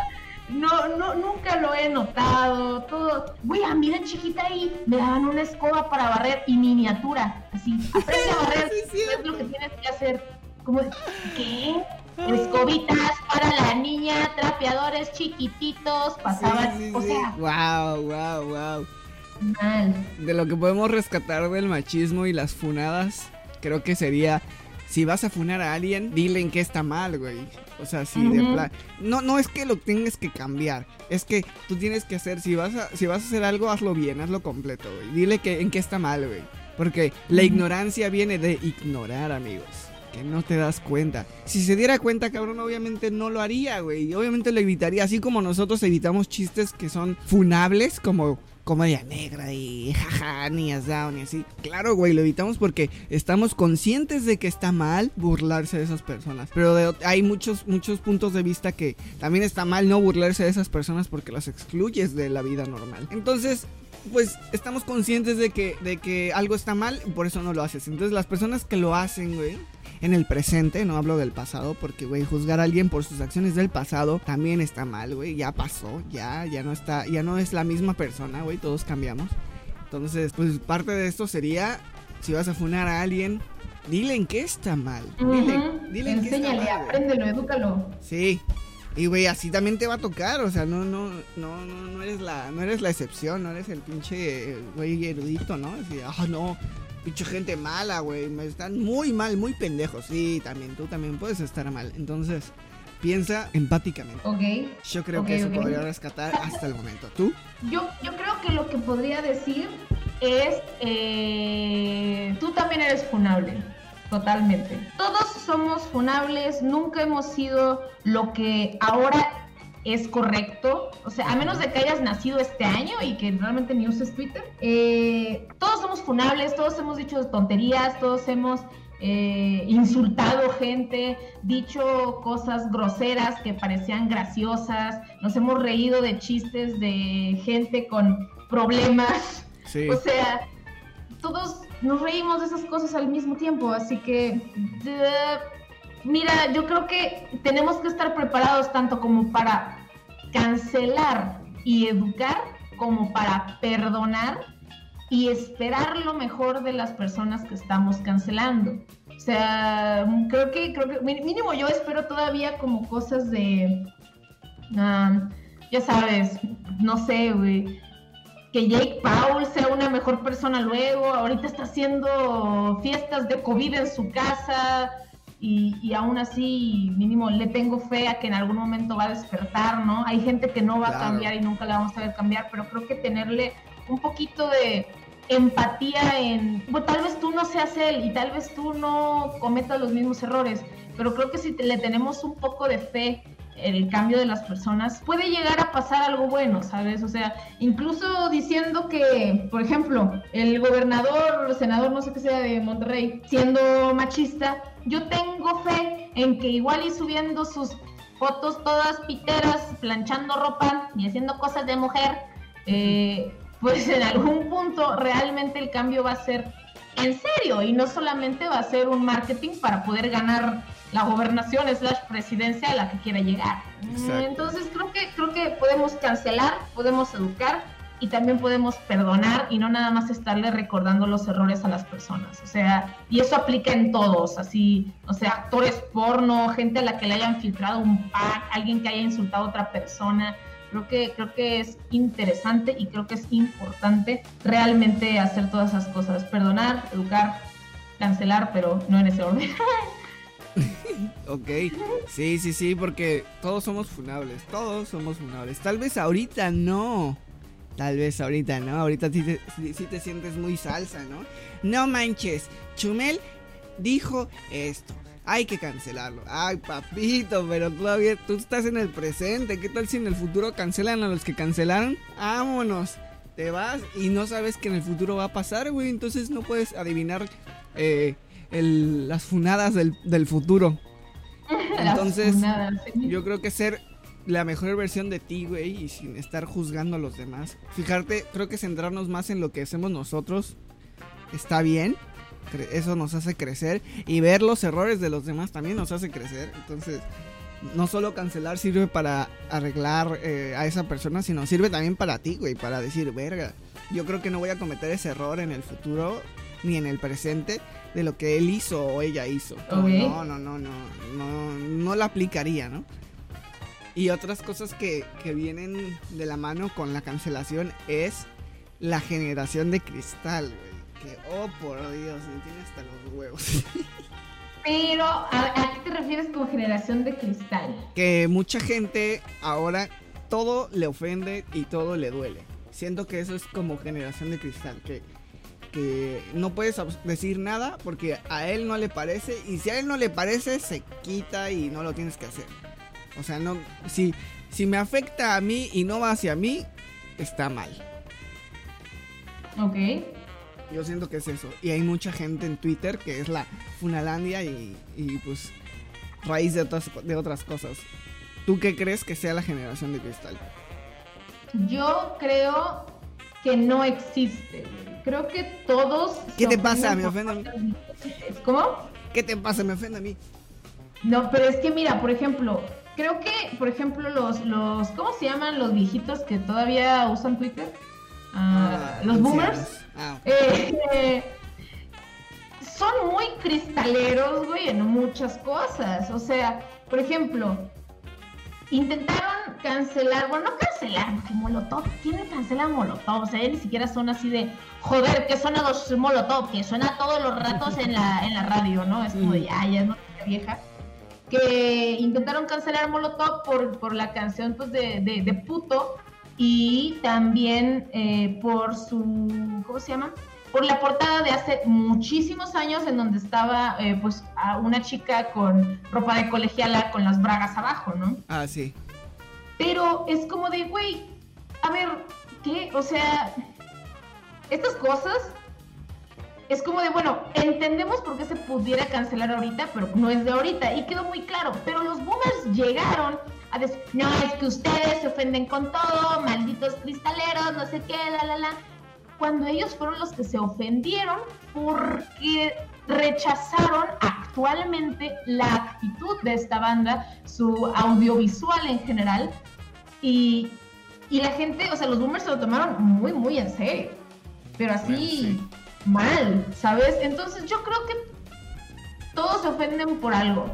no, no, nunca lo he notado. Todo, güey, a mí de chiquita ahí me daban una escoba para barrer y miniatura. Así, aprende a barrer, Sí, es es lo que tienes que hacer. Como, ¿qué? Escobitas para la niña, trapeadores chiquititos, pasaban, Sí, sí, o sí. sea, Wow, wow, wow. mal. De lo que podemos rescatar del machismo y las funadas, creo que sería. Si vas a funar a alguien, dile en qué está mal, güey. O sea, si de plan. No, no es que lo tengas que cambiar. Es que tú tienes que hacer. Si vas a, si vas a hacer algo, hazlo bien, hazlo completo, güey. Dile que, en qué está mal, güey. Porque la ignorancia viene de ignorar, amigos. Que no te das cuenta. Si se diera cuenta, cabrón, obviamente no lo haría, güey. Obviamente lo evitaría. Así como nosotros evitamos chistes que son funables, como comedia negra y jaja, niñas down y así. Claro, güey, lo evitamos porque estamos conscientes de que está mal burlarse de esas personas. Pero hay muchos, muchos puntos de vista que también está mal no burlarse de esas personas porque las excluyes de la vida normal. Entonces, pues estamos conscientes de que, de que algo está mal y por eso no lo haces. Entonces las personas que lo hacen, güey, en el presente, no hablo del pasado, porque, güey, juzgar a alguien por sus acciones del pasado también está mal, güey, ya pasó, ya, ya no está, ya no es la misma persona, güey, todos cambiamos. Entonces, pues parte de esto sería, si vas a funar a alguien, dile en qué está mal, dile, dile en qué está Enséñale, mal, apréndelo, edúcalo. Sí. Y güey, así también te va a tocar, o sea, no, no, no, no, no eres la, no eres la excepción, no eres el pinche güey erudito, ¿no? Así, ah, no, pinche gente mala, güey, me están muy mal, muy pendejos. Sí, también, tú también puedes estar mal. Entonces, piensa empáticamente. Ok. Yo creo que eso podría rescatar hasta el momento. ¿Tú? Yo, yo creo que lo que podría decir es, eh, tú también eres funable, totalmente. Todos somos funables, nunca hemos sido lo que ahora es correcto. O sea, a menos de que hayas nacido este año y que realmente ni uses Twitter, eh, todos somos funables, todos hemos dicho tonterías, todos hemos eh, insultado gente, dicho cosas groseras que parecían graciosas, nos hemos reído de chistes de gente con problemas, Sí. o sea, todos nos reímos de esas cosas al mismo tiempo, así que, de- mira, yo creo que tenemos que estar preparados tanto como para cancelar y educar, como para perdonar y esperar lo mejor de las personas que estamos cancelando. O sea, creo que, creo que mínimo yo espero todavía como cosas de, ah, ya sabes, no sé, güey, que Jake Paul sea una mejor persona luego, ahorita está haciendo fiestas de COVID en su casa y, y aún así mínimo le tengo fe a que en algún momento va a despertar, ¿no? Hay gente que no va Claro. a cambiar y nunca la vamos a ver cambiar, pero creo que tenerle un poquito de empatía en, bueno, tal vez tú no seas él y tal vez tú no cometas los mismos errores, pero creo que si te- le tenemos un poco de fe el cambio de las personas, puede llegar a pasar algo bueno, ¿sabes? O sea, incluso diciendo que, por ejemplo, el gobernador, el senador, no sé qué sea de Monterrey, siendo machista, yo tengo fe en que igual y subiendo sus fotos todas piteras, planchando ropa y haciendo cosas de mujer, eh, pues en algún punto realmente el cambio va a ser en serio y no solamente va a ser un marketing para poder ganar la gobernación slash presidencia a la que quiera llegar. Exacto. Entonces creo que creo que podemos cancelar, podemos educar y también podemos perdonar y no nada más estarle recordando los errores a las personas. O sea, y eso aplica en todos, así, o sea, actores porno, gente a la que le hayan filtrado un pack, alguien que haya insultado a otra persona. Creo que, creo que es interesante y creo que es importante realmente hacer todas esas cosas. Perdonar, educar, cancelar, pero no en ese orden. Ok, sí, sí, sí, porque todos somos funables, todos somos funables. Tal vez ahorita no, tal vez ahorita no, ahorita sí te, sí- te sientes muy salsa, ¿no? No manches, Chumel dijo esto, hay que cancelarlo. Ay, papito, pero todavía tú estás en el presente, ¿qué tal si en el futuro cancelan a los que cancelaron? Vámonos, te vas y no sabes que en el futuro va a pasar, güey, entonces no puedes adivinar eh, el- las funadas del, del futuro. Entonces, funadas, sí. Yo creo que ser la mejor versión de ti, güey, y sin estar juzgando a los demás. Fijarte, creo que centrarnos más en lo que hacemos nosotros está bien. Eso nos hace crecer. Y ver los errores de los demás también nos hace crecer. Entonces, no solo cancelar sirve para arreglar eh, a esa persona, sino sirve también para ti, güey, para decir, verga, yo creo que no voy a cometer ese error en el futuro ni en el presente de lo que él hizo o ella hizo. No, no, no, no, no, no la aplicaría, ¿no? Y otras cosas que, que vienen de la mano con la cancelación es la generación de cristal, güey. Que, oh, por Dios, me tiene hasta los huevos. Pero, ¿a, a qué te refieres con generación de cristal? que mucha gente ahora todo le ofende y todo le duele. Siento que eso es como generación de cristal, que, que no puedes decir nada porque a él no le parece y si a él no le parece se quita y no lo tienes que hacer. O sea, no si si me afecta a mí y no va hacia mí, está mal. Ok. Yo siento que es eso. Y hay mucha gente en Twitter que es la Funalandia y, y pues raíz de otras, de otras cosas. ¿Tú qué crees que sea la generación de cristal? Yo creo que no existe. Creo que todos. ¿Qué te pasa? Me ofende a mí. ¿Cómo? ¿Qué te pasa? Me ofende a mí. No, pero es que mira, por ejemplo, creo que, por ejemplo, los, los, ¿cómo se llaman los viejitos que todavía usan Twitter? Ah, los boomers. Ah, Eh, eh, son muy cristaleros, güey, en muchas cosas. O sea, por ejemplo, intentaron cancelar, bueno, no cancelar, porque Molotov, ¿quién le cancela a Molotov? O sea, ya ni siquiera son así de, joder, que suena los Molotov, que suena todos los ratos en la, en la radio, ¿no? Es como de, ya, ya es noticia vieja. Que intentaron cancelar Molotov por, por la canción, pues, de, de, de puto y también eh, por su, ¿cómo se llama? Por la portada de hace muchísimos años en donde estaba eh, pues a una chica con ropa de colegiala con las bragas abajo, ¿no? ah, sí. Pero es como de, güey, a ver, ¿qué? O sea, estas cosas es como de, bueno, entendemos por qué se pudiera cancelar ahorita, pero no es de ahorita. Y quedó muy claro. Pero los boomers llegaron a decir, no, es que ustedes se ofenden con todo, malditos cristaleros, no sé qué, la, la, la. Cuando ellos fueron los que se ofendieron porque rechazaron actualmente la actitud de esta banda, su audiovisual en general. Y, y la gente, o sea, los boomers se lo tomaron muy, muy en serio. Pero así Bueno, sí. mal, ¿sabes? Entonces yo creo que todos se ofenden por algo.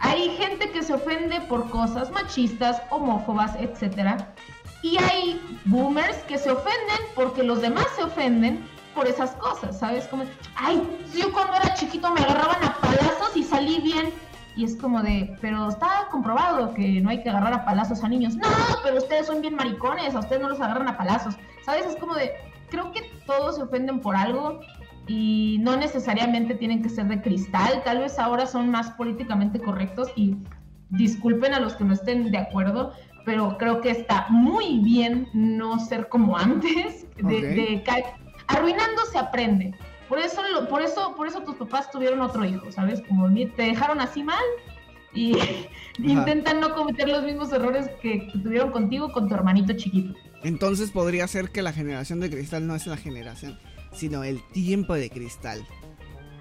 Hay gente que se ofende por cosas machistas, homófobas, etcétera. Y hay boomers que se ofenden porque los demás se ofenden por esas cosas, ¿sabes? Como, ay, yo cuando era chiquito me agarraban a palazos y salí bien. Y es como de, pero está comprobado que no hay que agarrar a palazos a niños. No, pero ustedes son bien maricones, a ustedes no los agarran a palazos. ¿Sabes? Es como de, creo que todos se ofenden por algo y no necesariamente tienen que ser de cristal. Tal vez ahora son más políticamente correctos y disculpen a los que no estén de acuerdo, pero creo que está muy bien no ser como antes. De, Ok. de arruinando se aprende. Por eso, lo- por eso, por eso tus papás tuvieron otro hijo, ¿sabes? Como te dejaron así mal y intentan no cometer los mismos errores que, que tuvieron contigo con tu hermanito chiquito. Entonces podría ser que la generación de cristal no es la generación, sino el tiempo de cristal.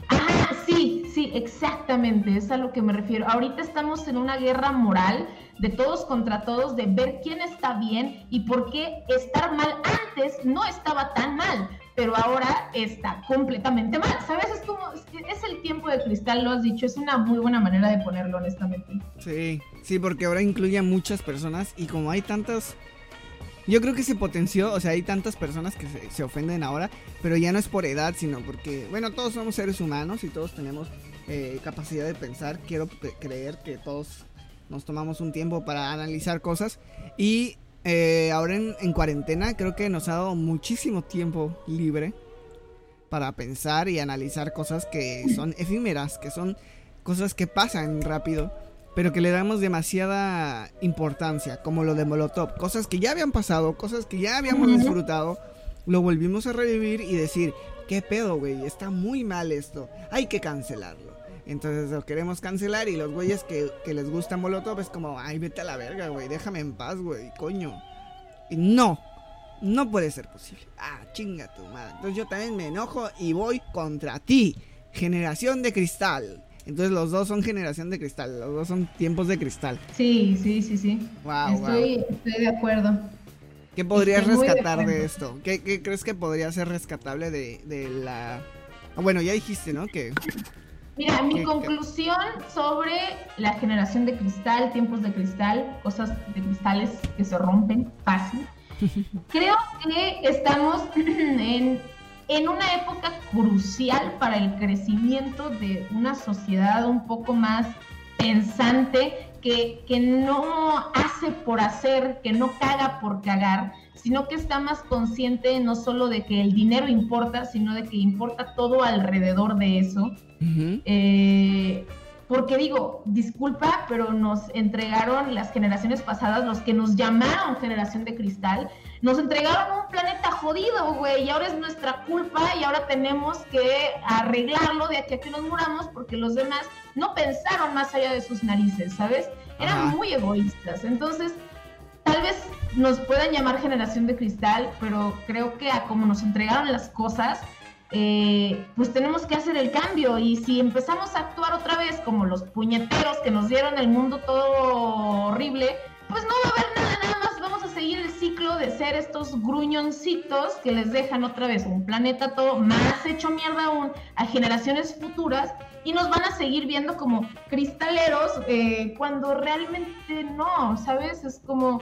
Ah, sí, sí, exactamente, es a lo que me refiero. Ahorita estamos en una guerra moral de todos contra todos, de ver quién está bien y por qué estar mal antes no estaba tan mal, pero ahora está completamente mal. ¿Sabes? Es como, es el tiempo de cristal, lo has dicho, es una muy buena manera de ponerlo, honestamente. Sí, sí, porque ahora incluye a muchas personas y como hay tantas... Yo creo que se potenció, o sea, hay tantas personas que se, se ofenden ahora, pero ya no es por edad, sino porque, bueno, todos somos seres humanos y todos tenemos eh, capacidad de pensar. Quiero creer que todos nos tomamos un tiempo para analizar cosas y eh, ahora en, en cuarentena creo que nos ha dado muchísimo tiempo libre para pensar y analizar cosas que son efímeras, que son cosas que pasan rápido, pero que le damos demasiada importancia, como lo de Molotov, cosas que ya habían pasado, cosas que ya habíamos disfrutado, lo volvimos a revivir y decir, ¿qué pedo, güey? Está muy mal esto, hay que cancelarlo. Entonces lo queremos cancelar y los güeyes que, que les gusta Molotov es como, ay, vete a la verga, güey, déjame en paz, güey, coño. Y no, no puede ser posible. Ah, chinga tu madre. Entonces yo también me enojo y voy contra ti. Generación de cristal. Entonces los dos son generación de cristal. Los dos son tiempos de cristal. Sí, sí, sí, sí. Wow, estoy, estoy de acuerdo. ¿Qué podrías estoy muy de rescatar de, esto? ¿Qué, qué crees que podría ser rescatable de, de la... Ah, bueno, ya dijiste, ¿no? Que... Mira, mi conclusión sobre la generación de cristal, tiempos de cristal, cosas de cristales que se rompen fácil. Creo que estamos en, en una época crucial para el crecimiento de una sociedad un poco más pensante, que, que no hace por hacer, que no caga por cagar, sino que está más consciente no solo de que el dinero importa, sino de que importa todo alrededor de eso. Eh, porque digo, disculpa, pero nos entregaron las generaciones pasadas, los que nos llamaron generación de cristal, nos entregaron un planeta jodido, güey, y ahora es nuestra culpa y ahora tenemos que arreglarlo de aquí a que nos muramos porque los demás no pensaron más allá de sus narices, ¿sabes? Eran Ajá. muy egoístas. Entonces, tal vez nos puedan llamar generación de cristal, pero creo que a como nos entregaron las cosas, eh, pues tenemos que hacer el cambio. Y si empezamos a actuar otra vez como los puñeteros que nos dieron el mundo todo horrible, pues no va a haber nada, nada más. Vamos a seguir el ciclo de ser estos gruñoncitos que les dejan otra vez un planeta todo más hecho mierda aún a generaciones futuras y nos van a seguir viendo como cristaleros eh, cuando realmente no, ¿sabes? Es como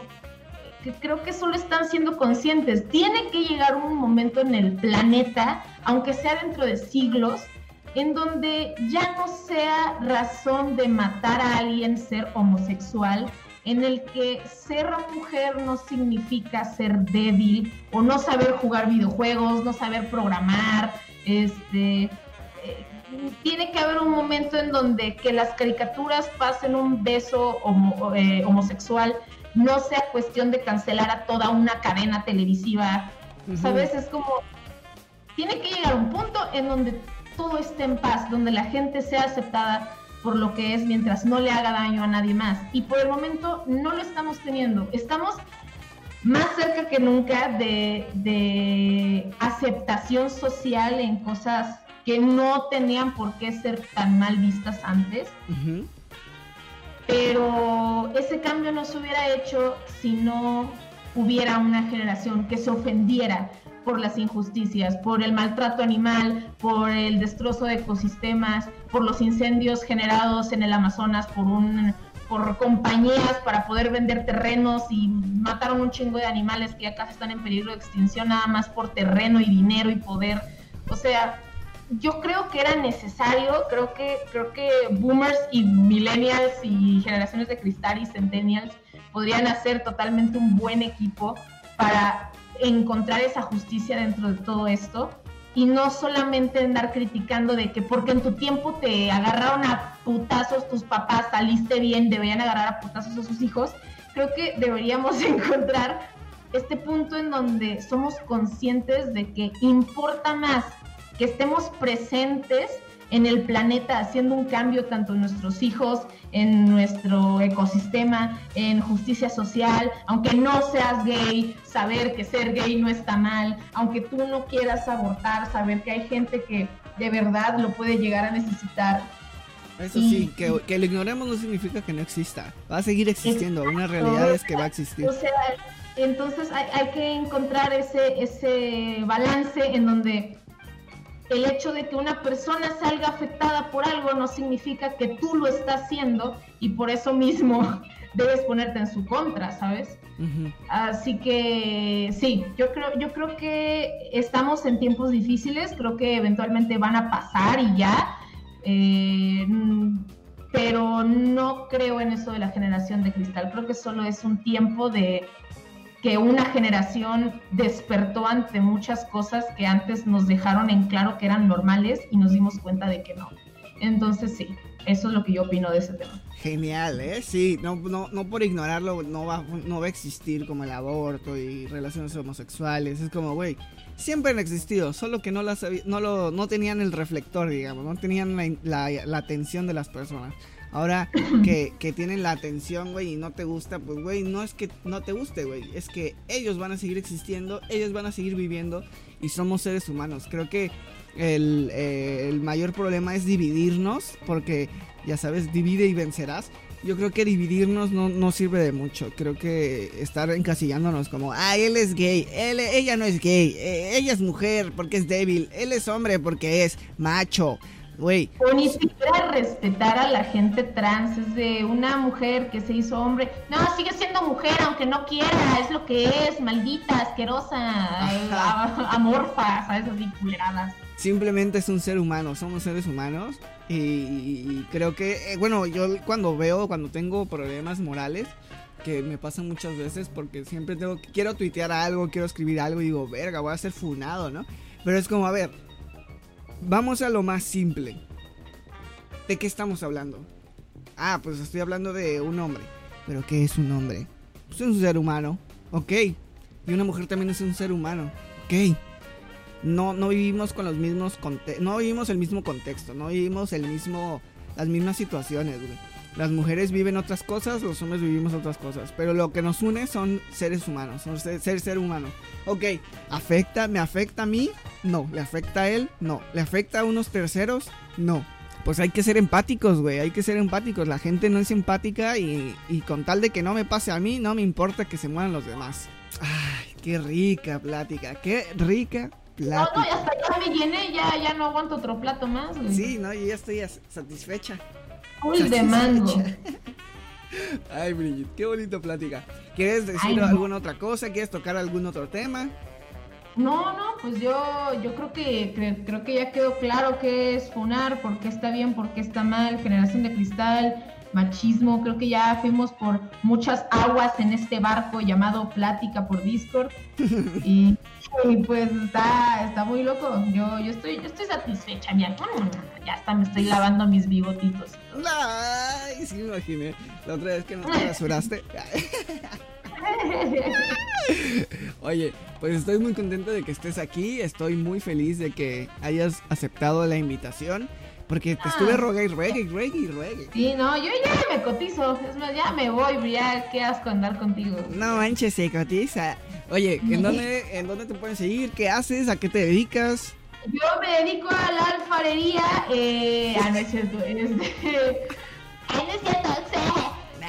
que creo que solo están siendo conscientes. Tiene que llegar un momento en el planeta, aunque sea dentro de siglos, en donde ya no sea razón de matar a alguien ser homosexual, en el que ser mujer no significa ser débil o no saber jugar videojuegos, no saber programar, este tiene que haber un momento en donde que las caricaturas pasen un beso homo- eh, homosexual no sea cuestión de cancelar a toda una cadena televisiva, Ujú. ¿sabes? Es como, tiene que llegar un punto en donde todo esté en paz, donde la gente sea aceptada por lo que es mientras no le haga daño a nadie más. Y por el momento no lo estamos teniendo. Estamos más cerca que nunca de, de aceptación social en cosas que no tenían por qué ser tan mal vistas antes pero ese cambio no se hubiera hecho si no hubiera una generación que se ofendiera por las injusticias, por el maltrato animal, por el destrozo de ecosistemas, por los incendios generados en el Amazonas, por un por compañías para poder vender terrenos y mataron un chingo de animales que acá están en peligro de extinción nada más por terreno y dinero y poder. O sea, yo creo que era necesario, creo que, creo que boomers y millennials y generaciones de cristal y centennials podrían hacer totalmente un buen equipo para encontrar esa justicia dentro de todo esto y no solamente andar criticando de que porque en tu tiempo te agarraron a putazos tus papás, saliste bien, deberían agarrar a putazos a sus hijos. Creo que deberíamos encontrar este punto en donde somos conscientes de que importa más que estemos presentes en el planeta haciendo un cambio tanto en nuestros hijos, en nuestro ecosistema, en justicia social, aunque no seas gay, saber que ser gay no está mal, aunque tú no quieras abortar, saber que hay gente que de verdad lo puede llegar a necesitar. Eso Y- sí, que, que lo ignoremos no significa que no exista. Va a seguir existiendo. Una realidad es que va a existir. O sea, entonces hay, hay que encontrar ese, ese balance en donde el hecho de que una persona salga afectada por algo no significa que tú lo estás haciendo y por eso mismo debes ponerte en su contra, ¿sabes? Así que sí, yo creo, yo creo que estamos en tiempos difíciles, creo que eventualmente van a pasar y ya, eh, pero no creo en eso de la generación de cristal, creo que solo es un tiempo de que una generación despertó ante muchas cosas que antes nos dejaron en claro que eran normales y nos dimos cuenta de que no. Entonces sí, eso es lo que yo opino de ese tema. Genial, ¿eh? Sí, no, no, no por ignorarlo no va, no va a existir como el aborto y relaciones homosexuales. Es como, güey, siempre han existido, solo que no, las, no, lo, no tenían el reflector, digamos, no tenían la atención de las personas. Ahora que, que tienen la atención, güey, y no te gusta, pues, güey, no es que no te guste, güey, es que ellos van a seguir existiendo, ellos van a seguir viviendo y somos seres humanos. Creo que el, eh, el mayor problema es dividirnos, porque ya sabes, divide y vencerás. Yo creo que dividirnos no, no sirve de mucho. Creo que estar encasillándonos como, ah, él es gay, él, ella no es gay, eh, ella es mujer porque es débil, él es hombre porque es macho. Güey, O ni siquiera respetar a la gente trans, es de una mujer que se hizo hombre. No, sigue siendo mujer aunque no quiera, es lo que es, maldita, asquerosa, a- amorfa, ¿sabes? Así culeradas. simplemente es un ser humano, somos seres humanos. Y, y creo que, eh, bueno, yo cuando veo, cuando tengo problemas morales, que me pasan muchas veces porque siempre tengo, quiero tuitear algo, quiero escribir algo y digo, verga, voy a ser funado, ¿no? Pero es como, a ver, vamos a lo más simple. ¿De qué estamos hablando? Ah, pues estoy hablando de un hombre. ¿Pero qué es un hombre? Pues es un ser humano. Ok. Y una mujer también es un ser humano. Ok. No, no vivimos con los mismos no vivimos el mismo contexto, no vivimos el mismo las mismas situaciones, güey. Las mujeres viven otras cosas, los hombres vivimos otras cosas, pero lo que nos une son seres humanos, son ser ser, ser humano. Ok, afecta, me afecta a mí, no, le afecta a él, no, le afecta a unos terceros, no. Pues hay que ser empáticos, güey, hay que ser empáticos. La gente no es empática y, y con tal de que no me pase a mí, no me importa que se mueran los demás. Ay, qué rica plática, qué rica No, plática. no, ya hasta ya me llené, ya, ya no aguanto otro plato más, güey. Sí, no, yo ya estoy satisfecha. Full de mango. Ay, Brigitte, qué bonita plática. ¿Quieres decir Ay, no. alguna otra cosa? ¿Quieres tocar algún otro tema? No, no, pues yo, yo creo que cre- creo que ya quedó claro qué es funar, por qué está bien, por qué está mal, generación de cristal, machismo, creo que ya fuimos por muchas aguas en este barco llamado plática por Discord y, y pues está, está muy loco. Yo, yo estoy, yo estoy satisfecha, ya, ya hasta me estoy lavando mis bigotitos. Ay, sí me imaginé. La otra vez que no te rasuraste. Oye, pues estoy muy contento de que estés aquí. Estoy muy feliz de que hayas aceptado la invitación. Porque te estuve Ah. rogue y regue y regue y regue. Sí, no, yo ya me cotizo, es más, ya me voy, ya qué asco andar contigo. No manches, se cotiza. Oye, ¿en dónde, ¿en dónde te pueden seguir? ¿Qué haces? ¿A qué te dedicas? Yo me dedico a la alfarería. Eh, ah, no es cierto. Este, ah, no es cierto.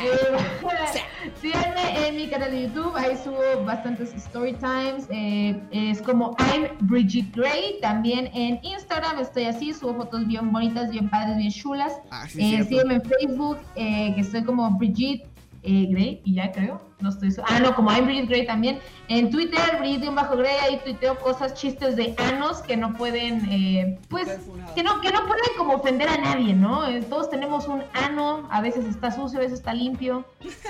Eh, síganme en mi canal de YouTube. Ahí subo bastantes story times. eh, es como I'm Bridget Gray. También en Instagram estoy así. Subo fotos bien bonitas, bien padres, bien chulas. Ah, sí, Eh, sígueme en Facebook, eh, que estoy como Brigitte eh, Gray, y ya creo, no estoy Ah, no, como I'm Brigitte Gray también. En Twitter, Brigitte-Gray, ahí tuiteo cosas, chistes de anos que no pueden, eh, pues, que no, que no pueden como ofender a nadie, ¿no? Eh, todos tenemos un ano, a veces está sucio, a veces está limpio.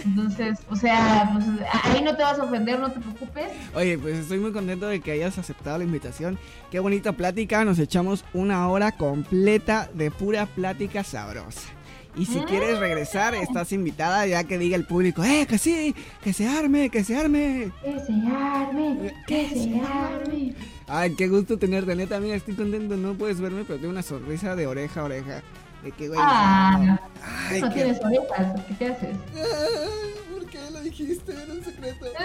Entonces, o sea, pues, ahí no te vas a ofender, no te preocupes. Oye, pues estoy muy contento de que hayas aceptado la invitación. Qué bonita plática. Nos echamos una hora completa de pura plática sabrosa. Y si quieres regresar, estás invitada ya que diga el público, ¡eh, que sí! ¡Que se arme! ¡Que se arme! Que se arme, que se arme. Ay, qué gusto tenerte, neta. Mira, estoy contento. No puedes verme, pero tengo una sonrisa de oreja a oreja. De que, güey. Ah, Ay, no qué- tienes orejas, ¿qué te haces? Ay, ¿Por qué lo dijiste? Era un secreto.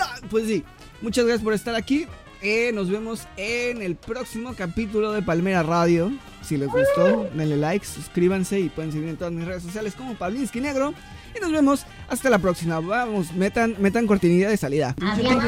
Ah, Pues sí, muchas gracias por estar aquí. Eh, nos vemos en el próximo capítulo de Palmera Radio. Si les gustó, denle like, suscríbanse y pueden seguirme en todas mis redes sociales como Pablinsky Negro. Y nos vemos hasta la próxima. Vamos, metan, metan cortinilla de salida. Adiós.